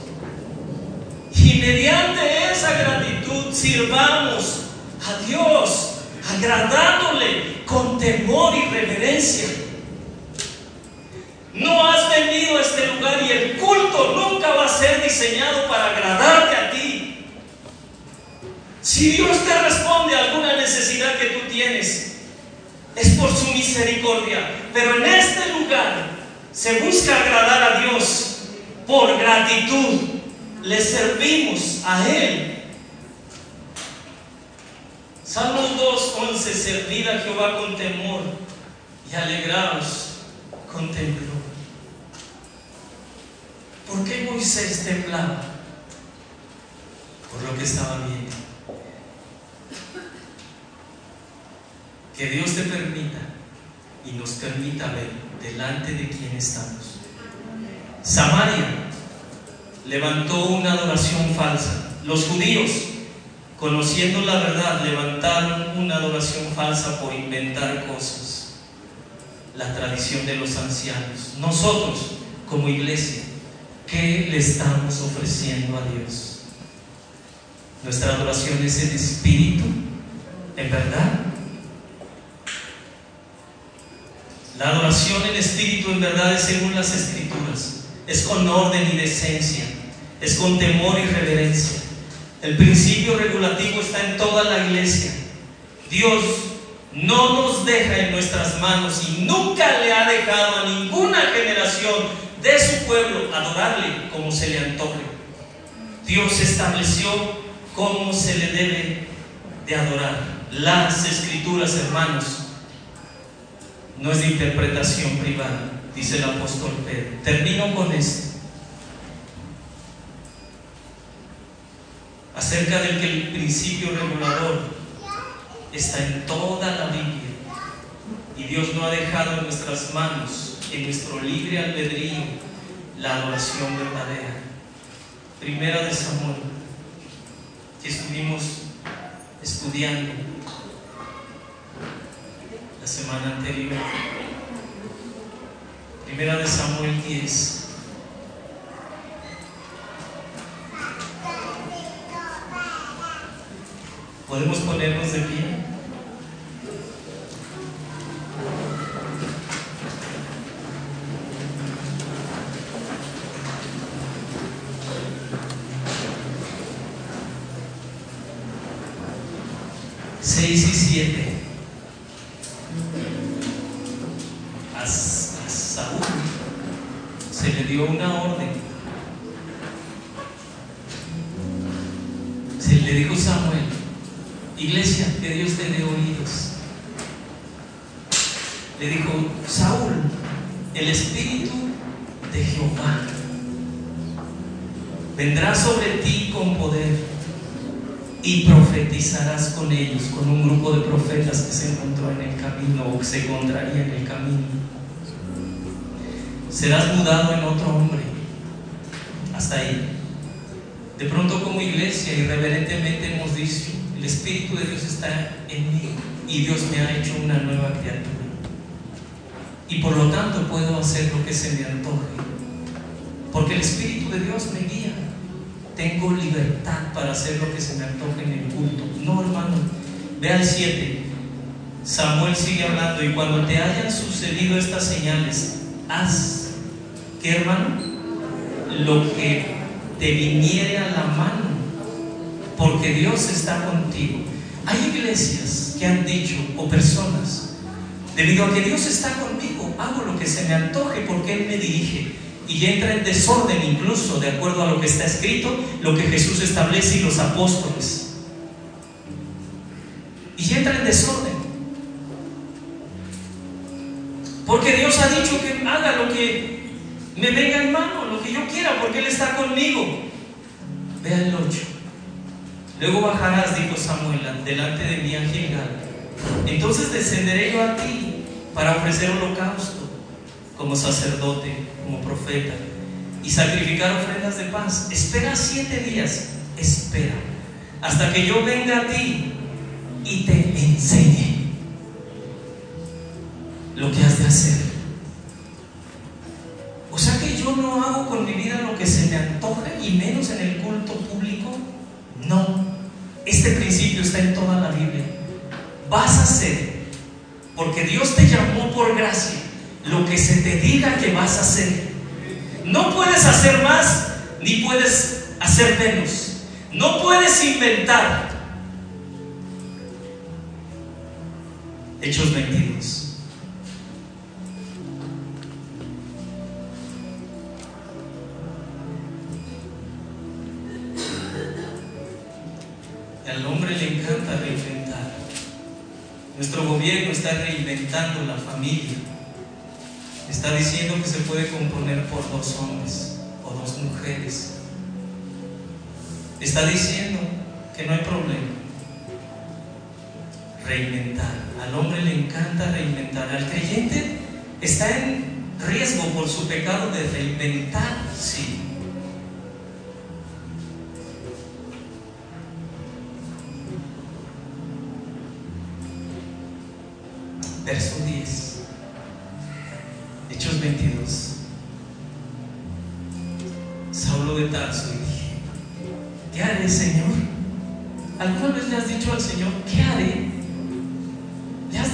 Y mediante esa gratitud sirvamos a Dios, agradándole con temor y reverencia. No has venido a este lugar y el culto nunca va a ser diseñado para agradarte a ti. Si Dios te responde a alguna necesidad que tú tienes, es por su misericordia. Pero en este lugar se busca agradar a Dios por gratitud. Le servimos a Él. Salmos 2.11, servid a Jehová con temor y alegraos con temblor. ¿Por qué Moisés temblaba? Por lo que estaba viendo. Que Dios te permita y nos permita ver delante de quién estamos. Samaria levantó una adoración falsa. Los judíos, conociendo la verdad, levantaron una adoración falsa por inventar cosas. La tradición de los ancianos. Nosotros, como iglesia, ¿qué le estamos ofreciendo a Dios? Nuestra adoración es en espíritu, en verdad. La adoración en espíritu en verdad es según las escrituras. Es con orden y decencia. Es con temor y reverencia. El principio regulativo está en toda la iglesia. Dios no nos deja en nuestras manos y nunca le ha dejado a ninguna generación de su pueblo adorarle como se le antoje. Dios estableció cómo se le debe de adorar. Las escrituras, hermanos, no es de interpretación privada, dice el apóstol Pedro. Termino con esto. Acerca del que el principio regulador está en toda la Biblia y Dios no ha dejado en nuestras manos, en nuestro libre albedrío, la adoración verdadera. Primera de Samuel, que estuvimos estudiando semana anterior. Primera de Samuel 10. ¿Podemos ponernos de pie? Seis y siete. dio una orden. Se le dijo Samuel, iglesia, que Dios te dé oídos. Le dijo, Saúl, el Espíritu de Jehová vendrá sobre ti con poder y profetizarás con ellos, con un grupo de profetas que se encontró en el camino o que se encontraría en el camino serás mudado en otro hombre. Hasta ahí. De pronto como iglesia irreverentemente hemos dicho, el Espíritu de Dios está en mí y Dios me ha hecho una nueva criatura. Y por lo tanto puedo hacer lo que se me antoje. porque el Espíritu de Dios me guía. Tengo libertad para hacer lo que se me antoje en el culto. No, hermano. Ve al 7. Samuel sigue hablando y cuando te hayan sucedido estas señales, haz, ¿qué hermano? Lo que te viniere a la mano, porque Dios está contigo. Hay iglesias que han dicho, o personas, debido a que Dios está conmigo, hago lo que se me antoje porque Él me dirige. Y entra en desorden incluso de acuerdo a lo que está escrito, lo que Jesús establece y los apóstoles. Dicho que haga lo que me venga en mano, lo que yo quiera, porque Él está conmigo. Vea el 8. Luego bajarás, dijo Samuel, delante de mí a Gilgal. Entonces descenderé yo a ti para ofrecer holocausto como sacerdote, como profeta, y sacrificar ofrendas de paz. Espera siete días, espera, hasta que yo venga a ti y te enseñe lo que has de hacer. Con mi vida lo que se me antoja y menos en el culto público. No, este principio está en toda la Biblia. Vas a hacer, porque Dios te llamó por gracia, lo que se te diga que vas a hacer. No puedes hacer más ni puedes hacer menos. No puedes inventar. Hechos 22. Al hombre le encanta reinventar. Nuestro gobierno está reinventando la familia. Está diciendo que se puede componer por dos hombres o dos mujeres. Está diciendo que no hay problema. Reinventar. Al hombre le encanta reinventar. Al creyente está en riesgo por su pecado de reinventar, sí.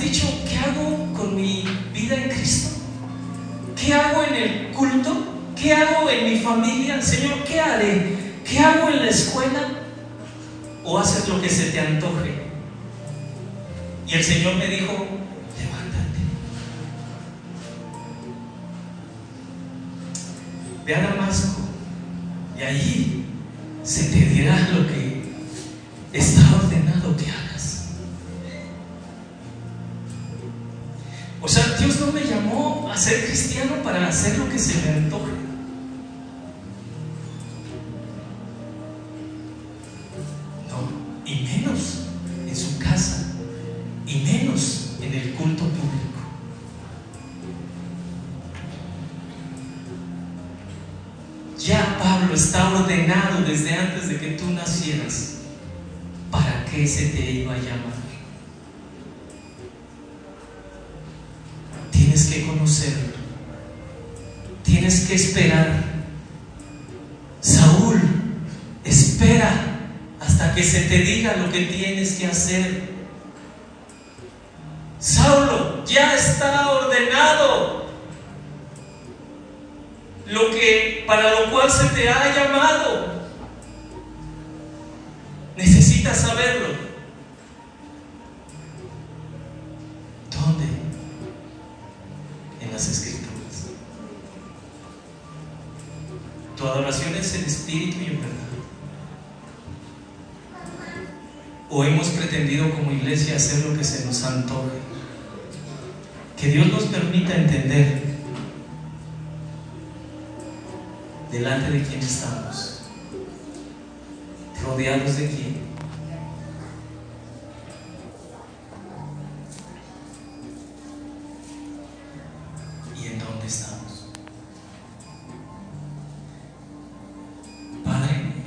Dicho, ¿qué hago con mi vida en Cristo? ¿Qué hago en el culto? ¿Qué hago en mi familia? Señor, ¿qué haré? ¿Qué hago en la escuela? ¿O haces lo que se te antoje? Y el Señor me dijo, levántate. Ve a Damasco y allí se te dirá lo que desde antes de que tú nacieras para qué se te iba a llamar. Tienes que conocerlo. Tienes que esperar. Saúl, espera hasta que se te diga lo que tienes para lo cual se te ha llamado. Necesitas saberlo. ¿Dónde? En las escrituras. Tu adoración es en espíritu y en verdad. ¿O hemos pretendido como iglesia hacer lo que se nos antoje? Que Dios nos permita entender delante de quién estamos, rodeados de quién.